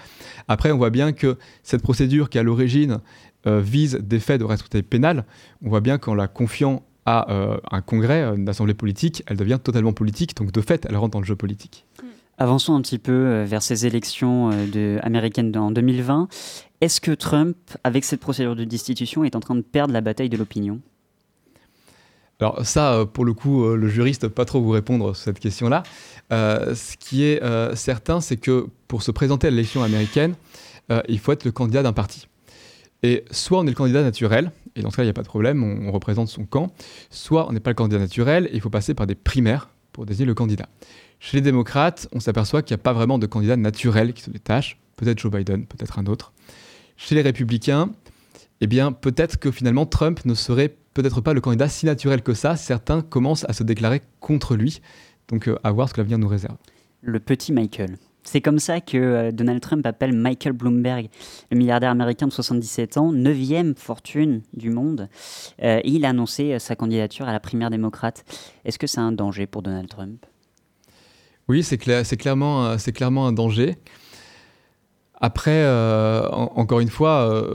Après, on voit bien que cette procédure qui à l'origine euh, vise des faits de responsabilité pénale, on voit bien qu'en la confiant à euh, un congrès, euh, une assemblée politique, elle devient totalement politique, donc de fait, elle rentre dans le jeu politique. Avançons un petit peu euh, vers ces élections de- américaines en 2020. Est-ce que Trump, avec cette procédure de destitution, est en train de perdre la bataille de l'opinion? Alors ça, pour le coup, le juriste peut pas trop vous répondre sur cette question-là. Euh, ce qui est euh, certain, c'est que pour se présenter à l'élection américaine, il faut être le candidat d'un parti. Et soit on est le candidat naturel, et dans ce cas, il n'y a pas de problème, on, représente son camp, soit on n'est pas le candidat naturel, et il faut passer par des primaires pour désigner le candidat. Chez les démocrates, on s'aperçoit qu'il n'y a pas vraiment de candidat naturel qui se détache, peut-être Joe Biden, peut-être un autre. Chez les républicains, eh bien, peut-être que finalement Trump ne serait peut-être pas le candidat si naturel que ça. Certains commencent à se déclarer contre lui. Donc, euh, à voir ce que l'avenir nous réserve. Le petit Michael. C'est comme ça que euh, Donald Trump appelle Michael Bloomberg, le milliardaire américain de 77 ans, 9e fortune du monde. Euh, il a annoncé euh, sa candidature à la primaire démocrate. Est-ce que c'est un danger pour Donald Trump? Oui, c'est clair, c'est clairement, un danger. Après, en- encore une fois,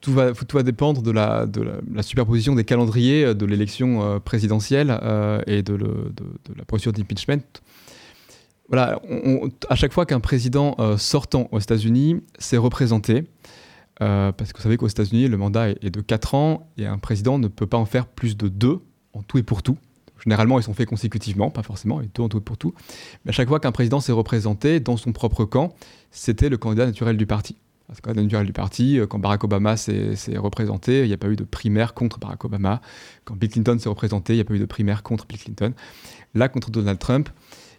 tout, va, dépendre de la, superposition des calendriers de l'élection présidentielle et de, le- de la procédure d'impeachment. Voilà, à chaque fois qu'un président euh, sortant aux États-Unis s'est représenté, euh, parce que vous savez qu'aux États-Unis, le mandat est, de 4 ans et un président ne peut pas en faire plus de 2 en tout et pour tout. Généralement, ils sont faits consécutivement, pas forcément, deux en tout et pour tout. Mais à chaque fois qu'un président s'est représenté dans son propre camp, c'était le candidat naturel du parti. Le candidat naturel du parti, euh, quand Barack Obama s'est représenté, il n'y a pas eu de primaire contre Barack Obama. Quand Bill Clinton s'est représenté, il n'y a pas eu de primaire contre Bill Clinton. Là, contre Donald Trump,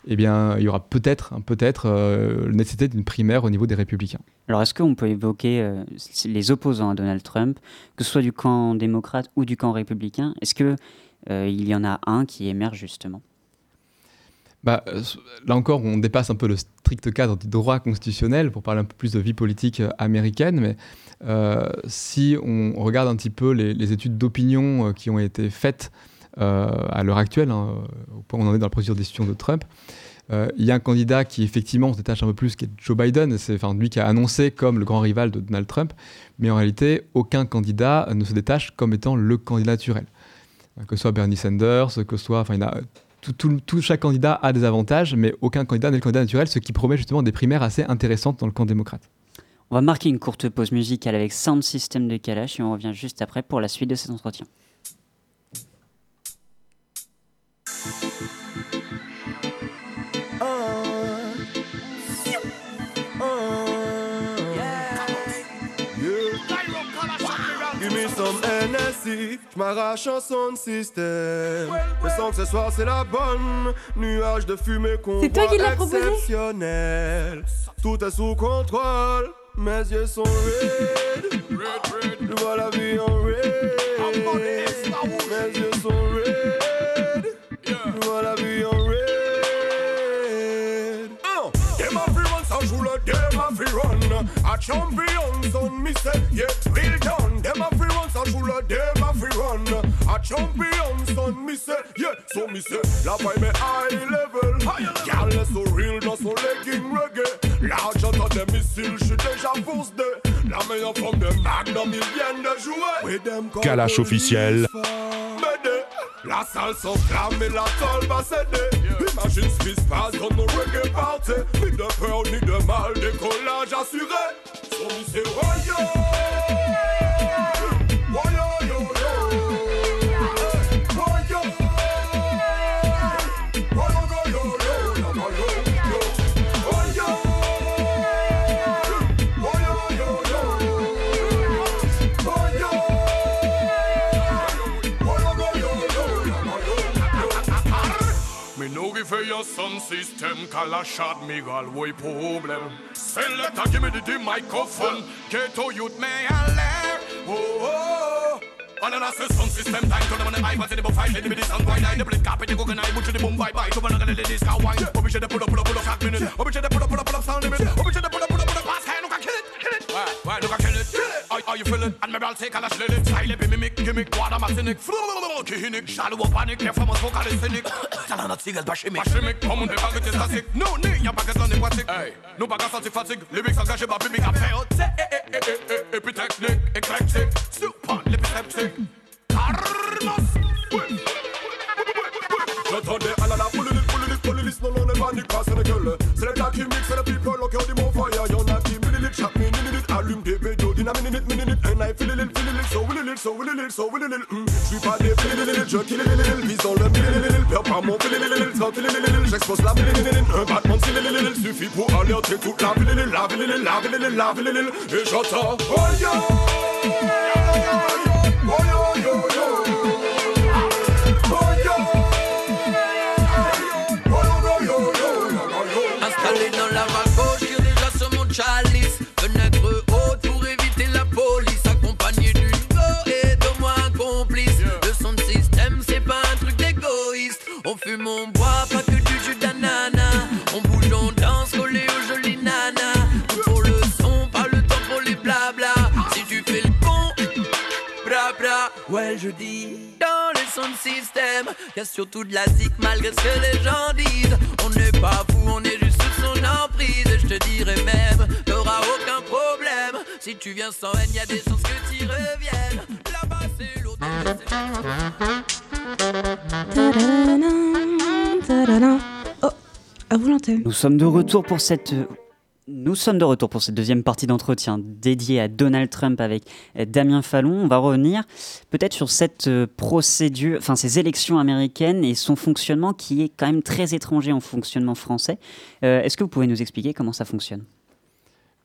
eh bien, il y aura peut-être, peut-être, euh, la nécessité d'une primaire au niveau des républicains. Alors, est-ce qu'on peut évoquer euh, les opposants à Donald Trump, que ce soit du camp démocrate ou du camp républicain? Est-ce que euh, il y en a un qui émerge justement? Bah, euh, là encore, on dépasse un peu le strict cadre du droit constitutionnel pour parler un peu plus de vie politique américaine, mais euh, si on regarde un petit peu les, les études d'opinion qui ont été faites à l'heure actuelle, hein, au point on en est dans la procédure destitution de Trump, euh, il y a un candidat qui effectivement se détache un peu plus, qui est Joe Biden, c'est lui qui a annoncé comme le grand rival de Donald Trump, mais en réalité, aucun candidat ne se détache comme étant le candidat naturel. Euh, Que ce soit Bernie Sanders, que ce soit, il a tout, tout- tout- chaque candidat a des avantages, mais aucun candidat n'est le candidat naturel, ce qui promet justement des primaires assez intéressantes dans le camp démocrate. On va marquer une courte pause musicale avec Sound System de Kalash et on revient juste après pour la suite de cet entretien. Give me some NSC, j'm'arrache un sound system. Le son que ce soir c'est la bonne, nuage de fumée qu'on C'est toi voit qui exceptionnel. Tout est sous contrôle, mes yeux sont red. Je vois la vie en dem a fi run. A champion son mi say, yeah, real done. A fi run, le dem a fi run. A champion son say, yeah, so say, la vibe est high level. Est so real dans son legging reggae. Des missiles, j'suis déjà force de. La meilleure forme de magnum, ils viennent de jouer. Police officiel. La salle s'enflamme et la tôle va céder. Imagine ce qui se passe dans nos reggae parties. Ni de peur ni de mal, décollage assuré. Son c'est. Royal, your sound system, Kalash Admiral, why problem? Say letter, give me the, the microphone, ghetto youth may alert. Oh, oh. And then I say, sun system, time to them on the eye, I in the buffet, let me the sun why line, the blink, carpet, the cook and I, butcher the boom, bye bye, so we're not gonna let this car wine. Obviously, they pull up, pull up, pull up, cock minute. Obviously, they pull up, pull up, pull up, sound limit. Obviously, they pull up, pull up, pass hand, look, I kill it, kill it, why, why, look, I kill it, kill it, how, how you feeling, and maybe I'll take a lash, lily, style it, mimic, gimmick, water, masinic, kihinik, shallow, panic, care from us, vocalist, cynic, talent, not seagulls, bashimic, bashimic, come on, the bag, it is classic, no, nee, y'a pas qu'à se aquatique, hey, no bagas anti-fatigue, lyrics engagés, bah, bibic, après, oh, t'sais, eh, eh, eh, eh, eh, epitechnique, eclectic, super, lipiseptic, armas, J'entendais à la la pour le lit, pour le lit, pour le lit, non, non, les paniques, pas c'est gueule. C'est le gars qui mixe, c'est le people, au cœur du mon fire. Allume des bédos, d'une minute, minute, and I feel it, feel it, so will it, so will it, so will it, mm. J'suis pas des it, je kill it, visons le mille, perds pas mon fil it, sans il j'expose la ville, un battement de s'il suffit pour alerter toute la ville, la ville, la ville, la ville, et j'entends, oh yo, oh yo, yo, yo. Fume, on boit, pas que du jus d'ananas. On bouge, on danse, collé aux jolies nanas. Tout pour le son, pas le temps pour les blabla. Si tu fais le con, bra bra, ouais, je dis. Dans le son système, y a surtout de la zik malgré ce que les gens disent. On n'est pas fou, on est juste sous son emprise. Et je te dirais même, t'auras aucun problème. Si tu viens sans haine, y a des chances que t'y reviennes. Là-bas, c'est l'autre. Oh, à vous l'antenne. Nous sommes de retour pour cette. Nous sommes de retour pour cette deuxième partie d'entretien dédiée à Donald Trump avec euh, Damien Fallon. On va revenir peut-être sur cette euh, procédure, enfin ces élections américaines et son fonctionnement qui est quand même très étranger en fonctionnement français. Euh, Est-ce que vous pouvez nous expliquer comment ça fonctionne?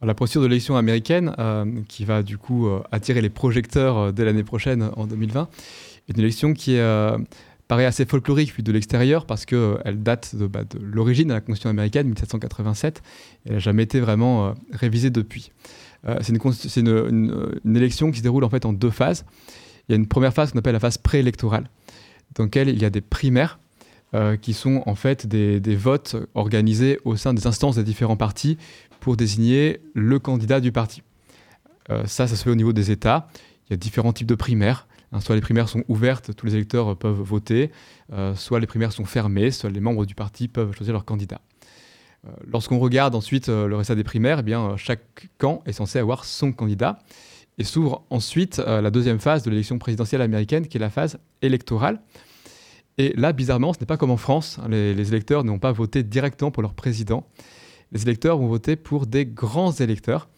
La procédure de l'élection américaine, euh, qui va du coup euh, attirer les projecteurs euh, dès l'année prochaine, en 2020, est une élection qui euh, paraît assez folklorique vue de l'extérieur parce qu'elle date de, bah, de l'origine de la Constitution américaine, 1787, et elle n'a jamais été vraiment euh, révisée depuis. Euh, c'est une, élection qui se déroule en fait en deux phases. Il y a une première phase qu'on appelle la phase préélectorale, dans laquelle il y a des primaires euh, qui sont en fait des, votes organisés au sein des instances des différents partis pour désigner le candidat du parti. Euh, ça, ça se fait au niveau des États. Il y a différents types de primaires. Hein, soit les primaires sont ouvertes, tous les électeurs euh, peuvent voter, euh, soit les primaires sont fermées, soit les membres du parti peuvent choisir leur candidat. Euh, Lorsqu'on regarde ensuite le résultat des primaires, eh bien, chaque camp est censé avoir son candidat. Et s'ouvre ensuite la deuxième phase de l'élection présidentielle américaine, qui est la phase électorale. Et là, bizarrement, ce n'est pas comme en France. hein, Les, électeurs n'ont pas voté directement pour leur président. Les électeurs vont voter pour des grands électeurs,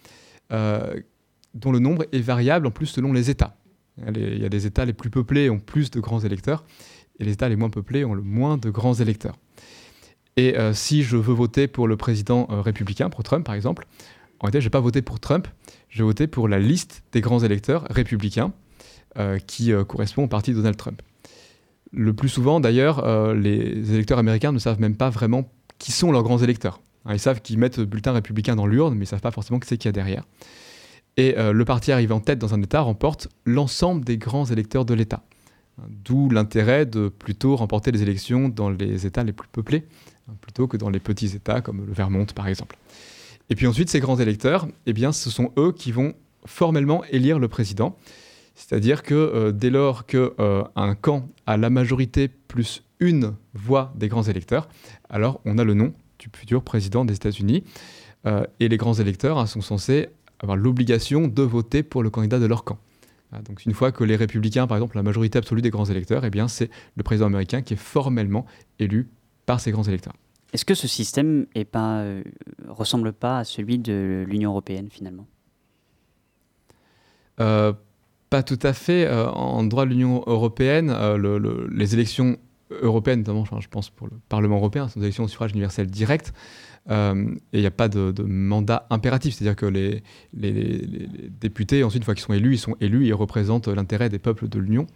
dont le nombre est variable en plus selon les États. Il y a des États les plus peuplés ont plus de grands électeurs, et les États les moins peuplés ont le moins de grands électeurs. Et euh, si je veux voter pour le président euh, républicain, pour Trump par exemple, en réalité, je ne vais pas voter pour Trump, je vais voter pour la liste des grands électeurs républicains euh, qui correspond au parti Donald Trump. Le plus souvent, d'ailleurs, les électeurs américains ne savent même pas vraiment qui sont leurs grands électeurs. Hein, ils savent qu'ils mettent le bulletin républicain dans l'urne, mais ils ne savent pas forcément qui c'est qu'il y a derrière. Et euh, le parti arrivé en tête dans un État remporte l'ensemble des grands électeurs de l'État. D'où l'intérêt de plutôt remporter les élections dans les États les plus peuplés, hein, plutôt que dans les petits États comme le Vermont par exemple. Et puis ensuite, ces grands électeurs, eh bien, ce sont eux qui vont formellement élire le président. C'est-à-dire que euh, dès lors qu'un un camp a la majorité plus une voix des grands électeurs, alors on a le nom du futur président des États-Unis. Euh, et les grands électeurs hein, sont censés avoir l'obligation de voter pour le candidat de leur camp. Ah, donc une fois que les républicains, par exemple, la majorité absolue des grands électeurs, eh bien c'est le président américain qui est formellement élu par ces grands électeurs. Est-ce que ce système est pas, euh, ressemble pas à celui de l'Union européenne finalement? Euh, pas tout à fait. Euh, en droit de l'Union européenne, le- le- les élections européennes, notamment, je pense pour le Parlement européen, sont des élections au suffrage universel direct. Euh, et il n'y a pas de, mandat impératif, c'est-à-dire que les, députés, ensuite, une fois qu'ils sont élus, ils sont élus ils représentent l'intérêt des peuples de l'Union.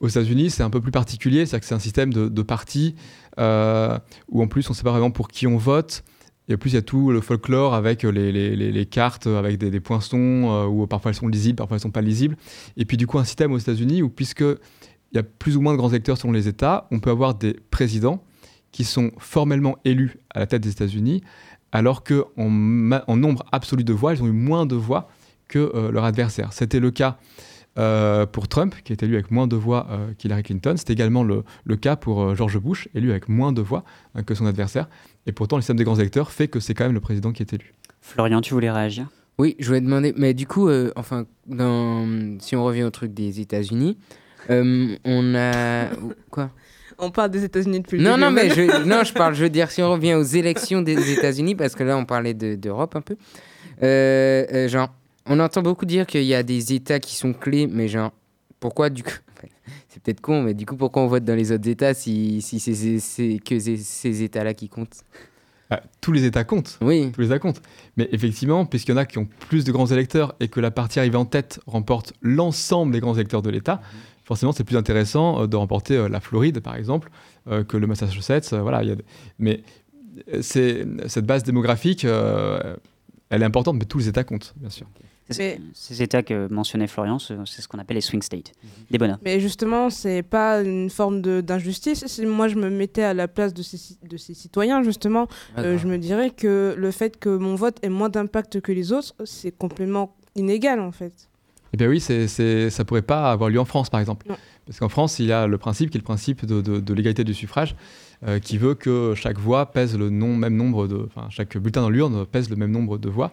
Aux États-Unis, c'est un peu plus particulier, c'est-à-dire que c'est un système de, de partis euh, où en plus on ne sait pas vraiment pour qui on vote Et plus il y a tout le folklore avec les, cartes, avec des, poinçons, euh, où parfois elles sont lisibles, parfois elles sont pas lisibles. Et puis du coup un système aux États-Unis où puisque il y a plus ou moins de grands électeurs selon les États, on peut avoir des présidents qui sont formellement élus à la tête des États-Unis, alors qu'en en nombre absolu de voix, ils ont eu moins de voix que euh, leur adversaire. C'était le cas euh, pour Trump, qui est élu avec moins de voix euh, qu'Hillary Clinton. C'est également le, le cas pour euh, George Bush, élu avec moins de voix que son adversaire. Et pourtant, le système des grands électeurs fait que c'est quand même le président qui est élu. Florian, tu voulais réagir? Oui, je voulais demander, mais du coup, euh, enfin, dans, si on revient au truc des États-Unis, euh, on a. Quoi? On parle des États-Unis depuis le non, début. non, mais je, non, je parle, je veux dire, si on revient aux élections des États-Unis, parce que là, on parlait de- d'Europe un peu. Euh, euh, genre, on entend beaucoup dire qu'il y a des États qui sont clés, mais genre, pourquoi du coup. C'est peut-être con, mais du coup, pourquoi on vote dans les autres États si, si c'est- que ces, ces États-là qui comptent? Ah, tous les États comptent. Oui. Tous les États comptent. Mais effectivement, puisqu'il y en a qui ont plus de grands électeurs et que la partie arrivée en tête remporte l'ensemble des grands électeurs de l'État, forcément, c'est plus intéressant euh, de remporter euh, la Floride, par exemple, euh, que le Massachusetts. euh, voilà, il y a des- Mais c'est- cette base démographique, euh, elle est importante, mais tous les États comptent, bien sûr. C'est- Ces États que mentionnait Florian, ce- c'est ce qu'on appelle les swing states, des bonhommes. Mais justement, c'est pas une forme de- d'injustice. Si moi je me mettais à la place de ces, de ces citoyens, justement, Ah, euh, grave. je me dirais que le fait que mon vote ait moins d'impact que les autres, c'est complètement inégal en fait. Eh bien oui, c'est, c'est- ça pourrait pas avoir lieu en France, par exemple. Parce qu'en France, il y a le principe qui est le principe de, de- de l'égalité du suffrage, euh, qui veut que chaque voix pèse le nom, même nombre de... Enfin, chaque bulletin dans l'urne pèse le même nombre de voix.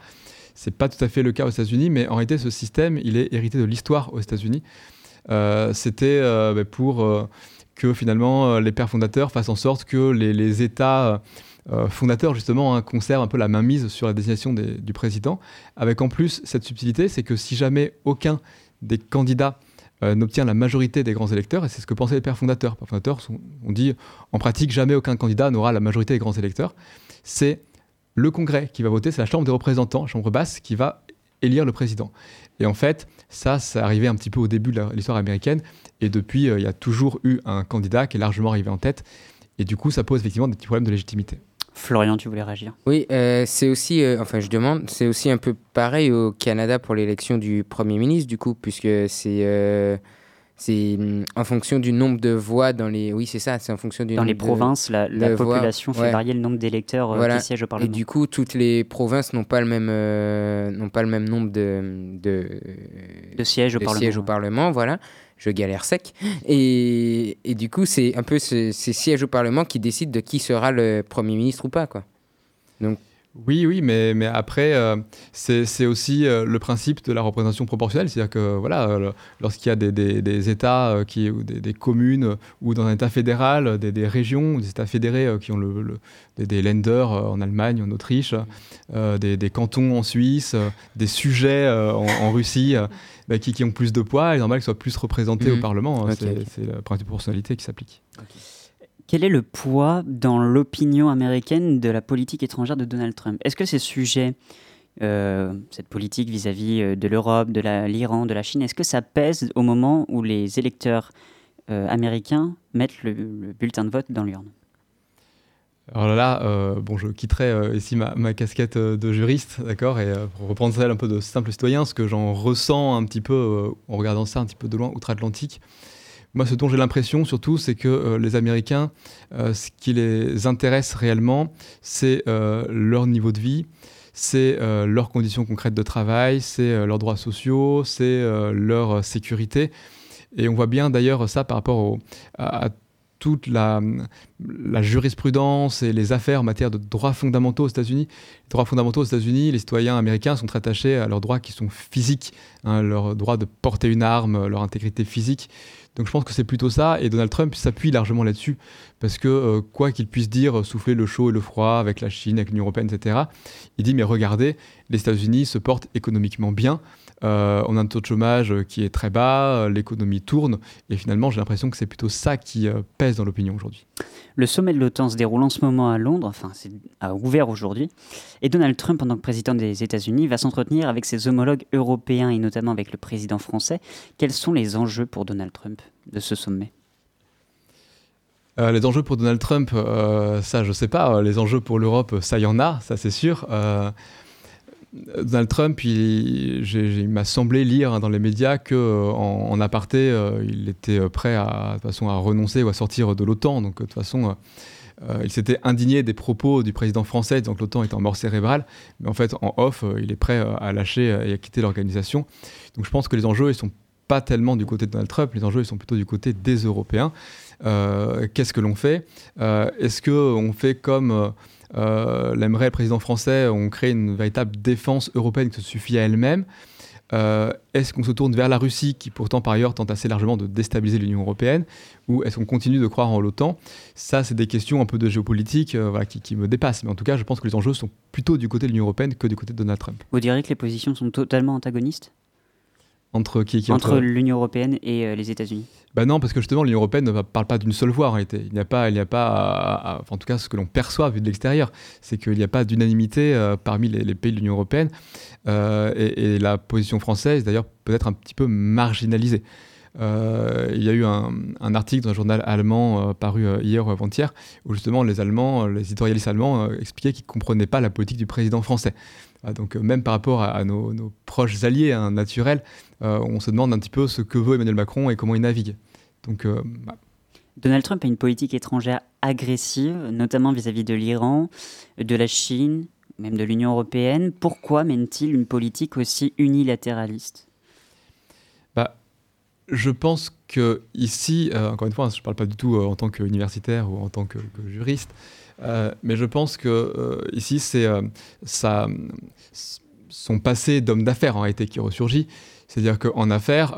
C'est pas tout à fait le cas aux États-Unis, mais en réalité, ce système, il est hérité de l'histoire aux États-Unis. Euh, c'était euh, bah, pour que finalement les pères fondateurs fassent en sorte que les, les États euh, fondateurs justement hein, conservent un peu la mainmise sur la désignation du président, avec en plus cette subtilité, c'est que si jamais aucun des candidats euh, n'obtient la majorité des grands électeurs, et c'est ce que pensaient les pères fondateurs. Pères fondateurs sont- ont dit en pratique jamais aucun candidat n'aura la majorité des grands électeurs. C'est le Congrès qui va voter, c'est la Chambre des représentants, Chambre basse, qui va élire le président. Et en fait, ça, ça arrivé un petit peu au début de l'histoire américaine, et depuis, euh, il y a toujours eu un candidat qui est largement arrivé en tête, et du coup, ça pose effectivement des petits problèmes de légitimité. Florian, tu voulais réagir Oui, euh, c'est aussi, euh, enfin je demande, c'est aussi un peu pareil au Canada pour l'élection du Premier ministre, du coup, puisque c'est euh, c'est hum, en fonction du nombre de voix dans les... Oui, c'est ça, c'est en fonction du Dans les de- provinces, la, la de voix. population fait Ouais. varier le nombre d'électeurs Voilà. qui siègent au Et Parlement. du coup, toutes les provinces n'ont pas le même, n'ont pas le même nombre de, de, De sièges au Parlement, sièges au. Parlement, voilà. Je galère sec. Et, du coup, c'est un peu ce- ces sièges au Parlement qui décident de qui sera le Premier ministre ou pas, quoi. Donc, Oui, oui, mais, mais après, euh, c'est aussi euh, le principe de la représentation proportionnelle. C'est-à-dire que voilà, lorsqu'il y a des, des- États, euh, qui, ou des, des communes, euh, ou dans un État fédéral, des, régions, des États fédérés qui ont le, des, lenders en Allemagne, en Autriche, des, cantons en Suisse, des sujets en, Russie, bah, qui, qui ont plus de poids, il est normal qu'ils soient plus représentés Mhm. au Parlement. hein. C'est le principe de proportionnalité qui s'applique. Quel est le poids dans l'opinion américaine de la politique étrangère de Donald Trump? Est-ce que ces sujets, euh, cette politique vis-à-vis euh, de l'Europe, de l'Iran, de la Chine, est-ce que ça pèse au moment où les électeurs euh, américains mettent le, le bulletin de vote dans l'urne? Alors là, euh, bon, je quitterai euh, ici ma, casquette euh, de juriste, d'accord, et pour reprendre celle un peu de simple citoyen, ce que j'en ressens un petit peu en regardant ça un petit peu de loin, outre-Atlantique. Moi, ce dont j'ai l'impression surtout, c'est que les Américains, ce qui les intéresse réellement, c'est leur niveau de vie, c'est leurs conditions concrètes de travail, c'est leurs droits sociaux, c'est leur sécurité. Et on voit bien d'ailleurs ça par rapport à, à toute la, jurisprudence et les affaires en matière de droits fondamentaux aux États-Unis. Les droits fondamentaux aux États-Unis, les citoyens américains sont très attachés à leurs droits qui sont physiques, hein, leur droit de porter une arme, leur intégrité physique. Donc je pense que c'est plutôt ça, et Donald Trump s'appuie largement là-dessus, parce que euh, quoi qu'il puisse dire, souffler le chaud et le froid avec la Chine, avec l'Union Européenne, etc., il dit, mais regardez, les États-Unis se portent économiquement bien, euh, on a un taux de chômage euh, qui est très bas, euh, l'économie tourne, et finalement j'ai l'impression que c'est plutôt ça qui euh, pèse dans l'opinion aujourd'hui. Le sommet de l'OTAN se déroule en ce moment à Londres, enfin c'est ouvert aujourd'hui, et Donald Trump, en tant que président des États-Unis, va s'entretenir avec ses homologues européens et notamment avec le président français. Quels sont les enjeux pour Donald Trump de ce sommet? Euh, les enjeux pour Donald Trump, euh, ça je sais pas. Les enjeux pour l'Europe, ça y en a, ça c'est sûr. Euh, Donald Trump, il, m'a semblé lire dans les médias que euh, en, aparté, euh, il était euh, prêt à, de façon, à renoncer ou à sortir de l'OTAN. Donc de toute façon, il s'était indigné des propos du président français, disant que l'OTAN était en mort cérébrale. Mais en fait, en off, il est prêt à lâcher et à quitter l'organisation. Donc je pense que les enjeux, ils sont pas tellement du côté de Donald Trump, les enjeux ils sont plutôt du côté des Européens. Qu'est-ce que l'on fait? Est-ce qu'on fait comme l'aimerait le président français, on crée une véritable défense européenne qui se suffit à elle-même Euh, Est-ce qu'on se tourne vers la Russie, qui pourtant par ailleurs tente assez largement de déstabiliser l'Union européenne, ou est-ce qu'on continue de croire en l'OTAN? Ça, c'est des questions un peu de géopolitique euh, qui, qui me dépassent. Mais en tout cas, je pense que les enjeux sont plutôt du côté de l'Union européenne que du côté de Donald Trump. Vous diriez que les positions sont totalement antagonistes? Entre qui, qui entre l'Union européenne et euh, les États-Unis Bah non, parce que justement, l'Union européenne ne parle pas d'une seule voix en réalité. Il n'y a pas, il n'y a pas à- à- enfin, en tout cas, ce que l'on perçoit vu de l'extérieur, c'est qu'il n'y a pas d'unanimité euh, parmi les, les pays de l'Union européenne. Euh, et, et la position française, d'ailleurs, peut être un petit peu marginalisée. Il y a eu un, un article dans un journal allemand paru hier ou avant-hier où justement les Allemands, les éditorialistes allemands expliquaient qu'ils ne comprenaient pas la politique du président français. Ah, donc euh, même par rapport à, nos, proches alliés hein, naturels, euh, on se demande un petit peu ce que veut Emmanuel Macron et comment il navigue. Donc euh, bah, Donald Trump a une politique étrangère agressive, notamment vis-à-vis de l'Iran, de la Chine, même de l'Union européenne. Pourquoi mène-t-il une politique aussi unilatéraliste? Je pense que ici, euh, encore une fois, je ne parle pas du tout euh, en tant qu'universitaire ou en tant que, juriste, euh, mais je pense que ici, c'est son passé d'homme d'affaires en réalité qui ressurgit. C'est-à-dire qu'en affaires,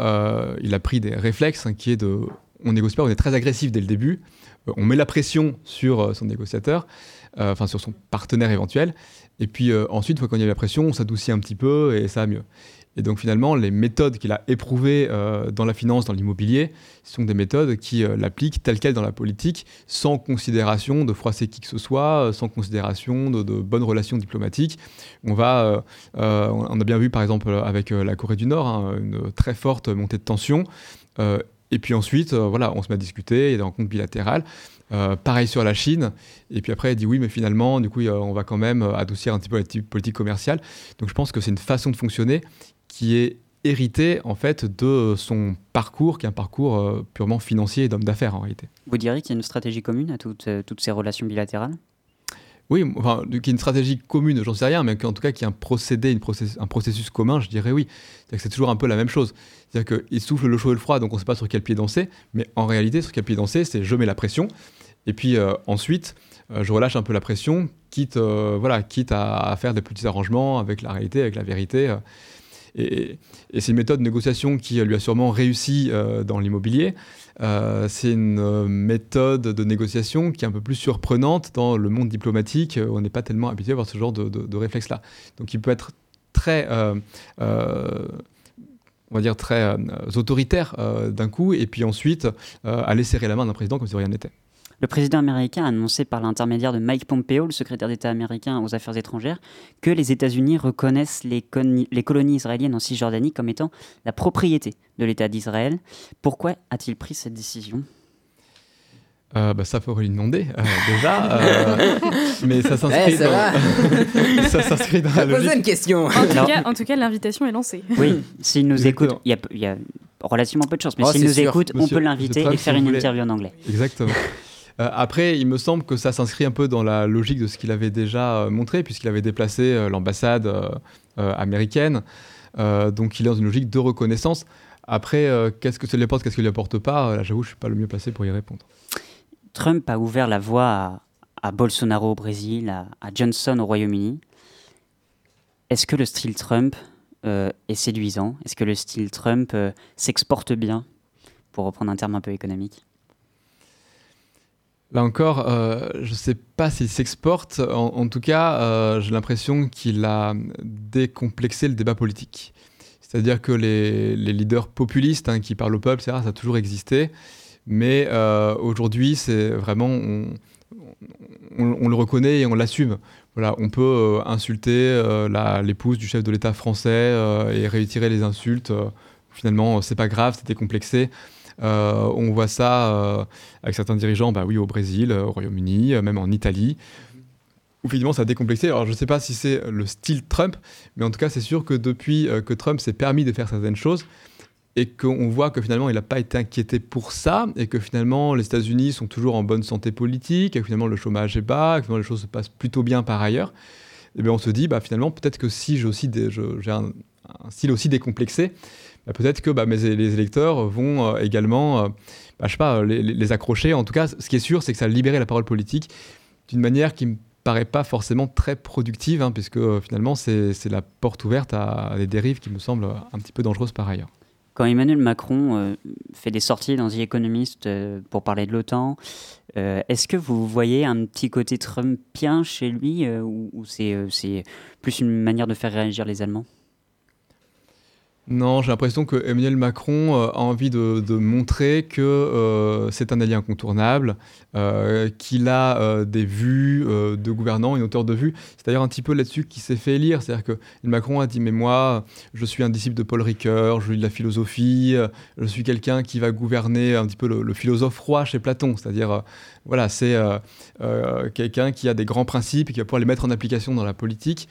il a pris des réflexes hein, qui est de, on négocie pas, on est très agressif dès le début, on met la pression sur son négociateur, enfin sur son partenaire éventuel, et puis ensuite, une fois qu'on y a la pression, on s'adoucit un petit peu et ça va mieux. Et donc finalement, les méthodes qu'il a éprouvées euh, dans la finance, dans l'immobilier, sont des méthodes qui euh, l'appliquent telles quelles dans la politique, sans considération de froisser qui que ce soit, euh, sans considération de, bonnes relations diplomatiques. On va, euh, on a bien vu par exemple avec la Corée du Nord, hein, une très forte montée de tension. Et puis ensuite, voilà, on se met à discuter, il y a des rencontres bilatérales. Pareil sur la Chine. Et puis après, il dit oui, mais finalement, du coup, on va quand même adoucir un petit peu la politique commerciale. Donc je pense que c'est une façon de fonctionner qui est héritée en fait de son parcours, qui est un parcours euh, purement financier et d'homme d'affaires en réalité. Vous diriez qu'il y a une stratégie commune à toutes, euh, toutes ces relations bilatérales? Oui, enfin, qu'il y ait une stratégie commune, j'en sais rien, mais qu'en tout cas qu'il y ait un procédé, une process- un processus commun, je dirais oui. C'est-à-dire que c'est toujours un peu la même chose. C'est-à-dire qu'il souffle le chaud et le froid, donc on ne sait pas sur quel pied danser, mais en réalité, sur quel pied danser, c'est je mets la pression, et puis euh, ensuite, euh, je relâche un peu la pression, quitte, euh, voilà, quitte à, à faire des petits arrangements avec la réalité, avec la vérité. Et et c'est une méthode de négociation qui euh, lui a sûrement réussi euh, dans l'immobilier. Euh, c'est une méthode de négociation qui est un peu plus surprenante dans le monde diplomatique. Euh, On n'est pas tellement habitué à voir ce genre de, de- de réflexe-là. Donc il peut être très, on va dire très autoritaire d'un coup, et puis ensuite aller serrer la main d'un président comme si rien n'était. Le président américain a annoncé par l'intermédiaire de Mike Pompeo, le secrétaire d'État américain aux Affaires étrangères, que les États-Unis reconnaissent les, colonies israéliennes en Cisjordanie comme étant la propriété de l'État d'Israël. Pourquoi a-t-il pris cette décision? Euh, bah, ça faudrait lui demander euh, déjà, euh, mais ça s'inscrit Eh, ça dans, ça s'inscrit dans la Posez logique. une question. En tout Alors- cas, en tout cas, l'invitation est lancée. Oui, s'il nous Exactement. écoute, il y a, il y a relativement peu de chance, mais Oh, s'il nous sûr. écoute, on peut l'inviter et faire une voulez. interview en anglais. Exactement. Euh, après, il me semble que ça s'inscrit un peu dans la logique de ce qu'il avait déjà euh, montré, puisqu'il avait déplacé euh, l'ambassade américaine. Donc, il est dans une logique de reconnaissance. Après, qu'est-ce que ça lui apporte, qu'est-ce que ça lui apporte pas? Là, j'avoue, je suis pas le mieux placé pour y répondre. Trump a ouvert la voie à, Bolsonaro au Brésil, à, Johnson au Royaume-Uni. Est-ce que le style Trump est séduisant? Est-ce que le style Trump s'exporte bien? Pour reprendre un terme un peu économique. Là encore, euh, je ne sais pas s'il s'exporte. En, tout cas, euh, j'ai l'impression qu'il a décomplexé le débat politique. C'est-à-dire que les, leaders populistes hein, qui parlent au peuple, ça a toujours existé. Mais euh, aujourd'hui, c'est vraiment. On, le reconnaît et on l'assume. Voilà, on peut insulter l'épouse du chef de l'État français et réitérer les insultes. Finalement, c'est pas grave, c'est décomplexé. Euh, on voit ça euh, avec certains dirigeants, bah oui, au Brésil, euh, au Royaume-Uni, même en Italie. Où finalement, ça a décomplexé. Alors, je ne sais pas si c'est le style Trump, mais en tout cas, c'est sûr que depuis que Trump s'est permis de faire certaines choses, et qu'on voit que finalement il n'a pas été inquiété pour ça et que finalement les États-Unis sont toujours en bonne santé politique et que finalement le chômage est bas, et que finalement les choses se passent plutôt bien par ailleurs, et bien on se dit bah finalement peut-être que si j'ai aussi j'ai un style aussi décomplexé, bah, peut-être que bah, les électeurs vont euh, également, euh, bah, je sais pas, les, les- accrocher. En tout cas, ce qui est sûr, c'est que ça a libéré la parole politique d'une manière qui me paraît pas forcément très productive, hein, puisque euh, finalement c'est la porte ouverte à, des dérives qui me semblent un petit peu dangereuses par ailleurs. Quand Emmanuel Macron euh, fait des sorties dans The Economist euh, pour parler de l'OTAN, euh, est-ce que vous voyez un petit côté trumpien chez lui euh, ou, euh, c'est plus une manière de faire réagir les Allemands? Non, j'ai l'impression que Emmanuel Macron euh, a envie de, montrer que euh, c'est un allié incontournable, euh, qu'il a des vues de gouvernant, une hauteur de vue. C'est d'ailleurs un petit peu là-dessus qu'il s'est fait élire. C'est-à-dire que Macron a dit Mais moi, je suis un disciple de Paul Ricoeur, je lis de la philosophie, je suis quelqu'un qui va gouverner un petit peu le, philosophe roi chez Platon. C'est-à-dire, voilà, c'est quelqu'un qui a des grands principes et qui va pouvoir les mettre en application dans la politique.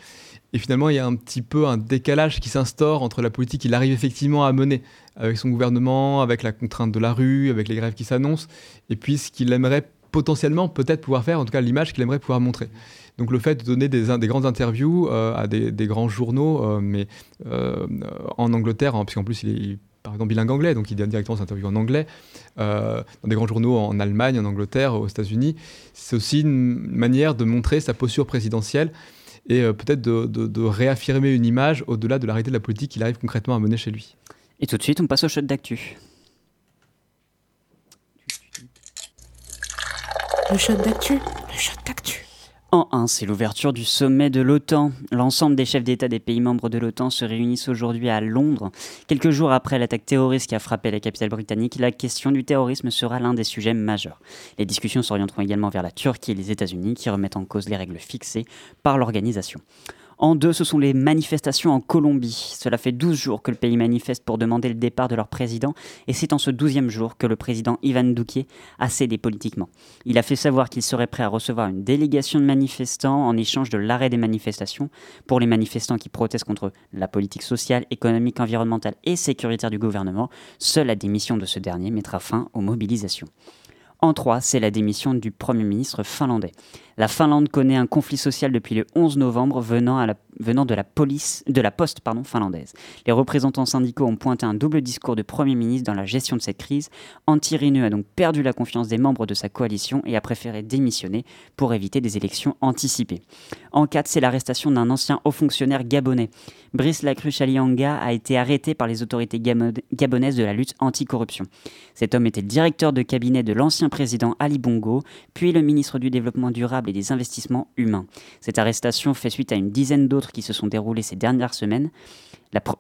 Et finalement, il y a un petit peu un décalage qui s'instaure entre la politique qu'il arrive effectivement à mener avec son gouvernement, avec la contrainte de la rue, avec les grèves qui s'annoncent, et puis ce qu'il aimerait potentiellement peut-être pouvoir faire, en tout cas l'image qu'il aimerait pouvoir montrer. Donc le fait de donner des, grandes interviews euh, à des, grands journaux, euh, mais euh, en Angleterre, hein, puisqu'en plus il est par exemple bilingue anglais, donc il donne directement ses interviews en anglais, dans des grands journaux en Allemagne, en Angleterre, aux États-Unis, c'est aussi une manière de montrer sa posture présidentielle et euh, peut-être de, de- de réaffirmer une image au-delà de la réalité de la politique qu'il arrive concrètement à mener chez lui. Et tout de suite, on passe au shot d'actu. Le shot d'actu. Le shot d'actu. En 1, c'est l'ouverture du sommet de l'OTAN. L'ensemble des chefs d'État des pays membres de l'OTAN se réunissent aujourd'hui à Londres. Quelques jours après l'attaque terroriste qui a frappé la capitale britannique, la question du terrorisme sera l'un des sujets majeurs. Les discussions s'orienteront également vers la Turquie et les États-Unis qui remettent en cause les règles fixées par l'organisation. En deux, ce sont les manifestations en Colombie. Cela fait 12 jours que le pays manifeste pour demander le départ de leur président, et c'est en ce 12e jour que le président Ivan Duque a cédé politiquement. Il a fait savoir qu'il serait prêt à recevoir une délégation de manifestants en échange de l'arrêt des manifestations pour les manifestants qui protestent contre la politique sociale, économique, environnementale et sécuritaire du gouvernement. Seule la démission de ce dernier mettra fin aux mobilisations. En 3, c'est la démission du Premier ministre finlandais. La Finlande connaît un conflit social depuis le 11 novembre venant, de, la police, de la poste finlandaise. Les représentants syndicaux ont pointé un double discours de Premier ministre dans la gestion de cette crise. Antti Rinne a donc perdu la confiance des membres de sa coalition et a préféré démissionner pour éviter des élections anticipées. En 4, c'est l'arrestation d'un ancien haut fonctionnaire gabonais. Brice Lacruche Alianga a été arrêté par les autorités gabonaises de la lutte anticorruption. Cet homme était directeur de cabinet de l'ancien président Ali Bongo, puis le ministre du Développement durable et des investissements humains. Cette arrestation fait suite à une dizaine d'autres qui se sont déroulées ces dernières semaines.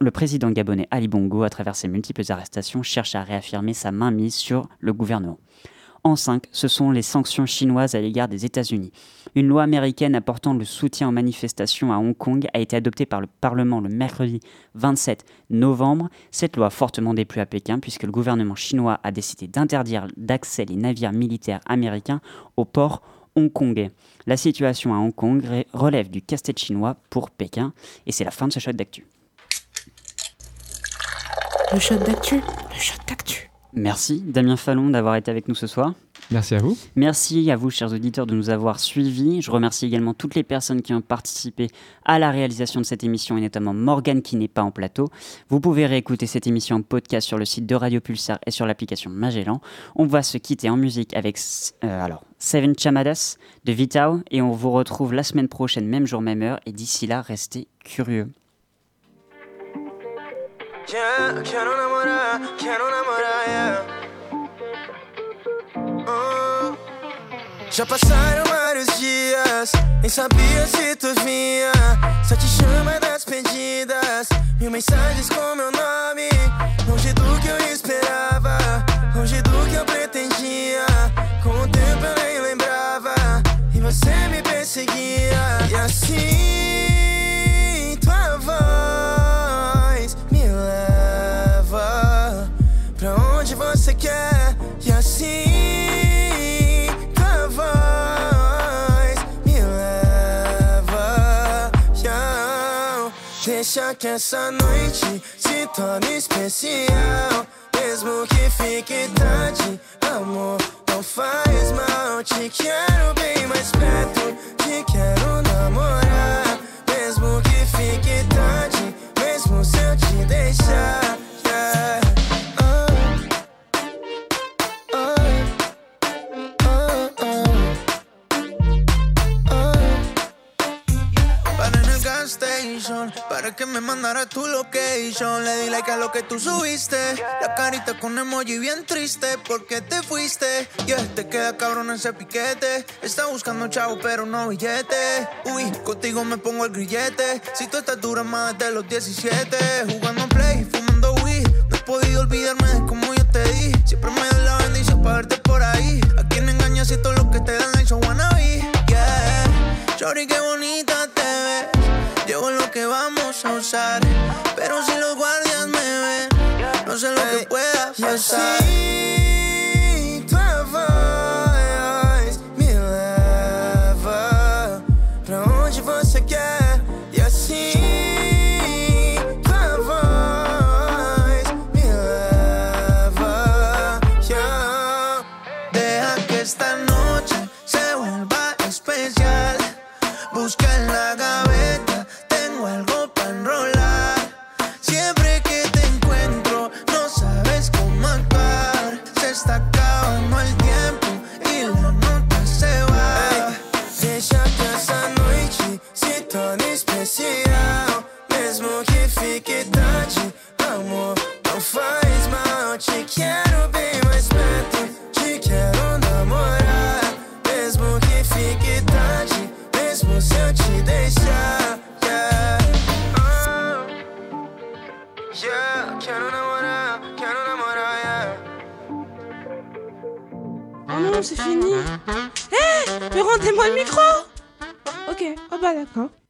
Le président gabonais Ali Bongo, à travers ses multiples arrestations, cherche à réaffirmer sa mainmise sur le gouvernement. En 5, ce sont les sanctions chinoises à l'égard des États-Unis. Une loi américaine apportant le soutien aux manifestations à Hong Kong a été adoptée par le Parlement le mercredi 27 novembre. Cette loi a fortement déplu à Pékin puisque le gouvernement chinois a décidé d'interdire d'accès les navires militaires américains au port hongkongais. La situation à Hong Kong relève du casse-tête chinois pour Pékin et c'est la fin de ce shot d'actu. Le shot d'actu. Le shot d'actu. Merci Damien Fallon d'avoir été avec nous ce soir. Merci à vous. Merci à vous, chers auditeurs, de nous avoir suivis. Je remercie également toutes les personnes qui ont participé à la réalisation de cette émission et notamment Morgane qui n'est pas en plateau. Vous pouvez réécouter cette émission en podcast sur le site de Radio Pulsar et sur l'application Magellan. On va se quitter en musique avec euh, alors Seven Chamadas de Vitao et on vous retrouve la semaine prochaine, même jour, même heure. Et d'ici là, restez curieux. Yeah, quiero enamorar, quiero enamorar, yeah. Oh. Já passaram vários dias, nem sabia se tu vinha. Só te chama das pedidas, mil mensagens com meu nome. Longe do que eu esperava, longe do que eu pretendia. Com o tempo eu nem lembrava, e você me perseguia. E assim, tua voz você quer e assim tua voz me leva. Deixa que essa noite se torne especial, mesmo que fique tarde, amor. Não faz mal, te quero bem mais perto, te quero namorar, mesmo que fique tarde, mesmo se eu te deixar. Para que me mandara tu location. Le di like a lo que tú subiste. La carita con emoji bien triste, porque te fuiste. Y te queda cabrón ese piquete. Está buscando chavo, pero no billete. Uy, contigo me pongo el grillete. Si tú estás dura más de los 17, jugando play, fumando weed. No he podido olvidarme de cómo yo te di. Siempre me da la bendición para verte por ahí. A quien engañas y todo lo que te dan, like so wanna be. Yeah. Shorty, qué bonita te ves. Llevo lo que vamos a usar. Pero si los guardias me ven, no sé lo que pueda pasar. Fini. Eh Mais rendez-moi le micro Ok, oh bah d'accord.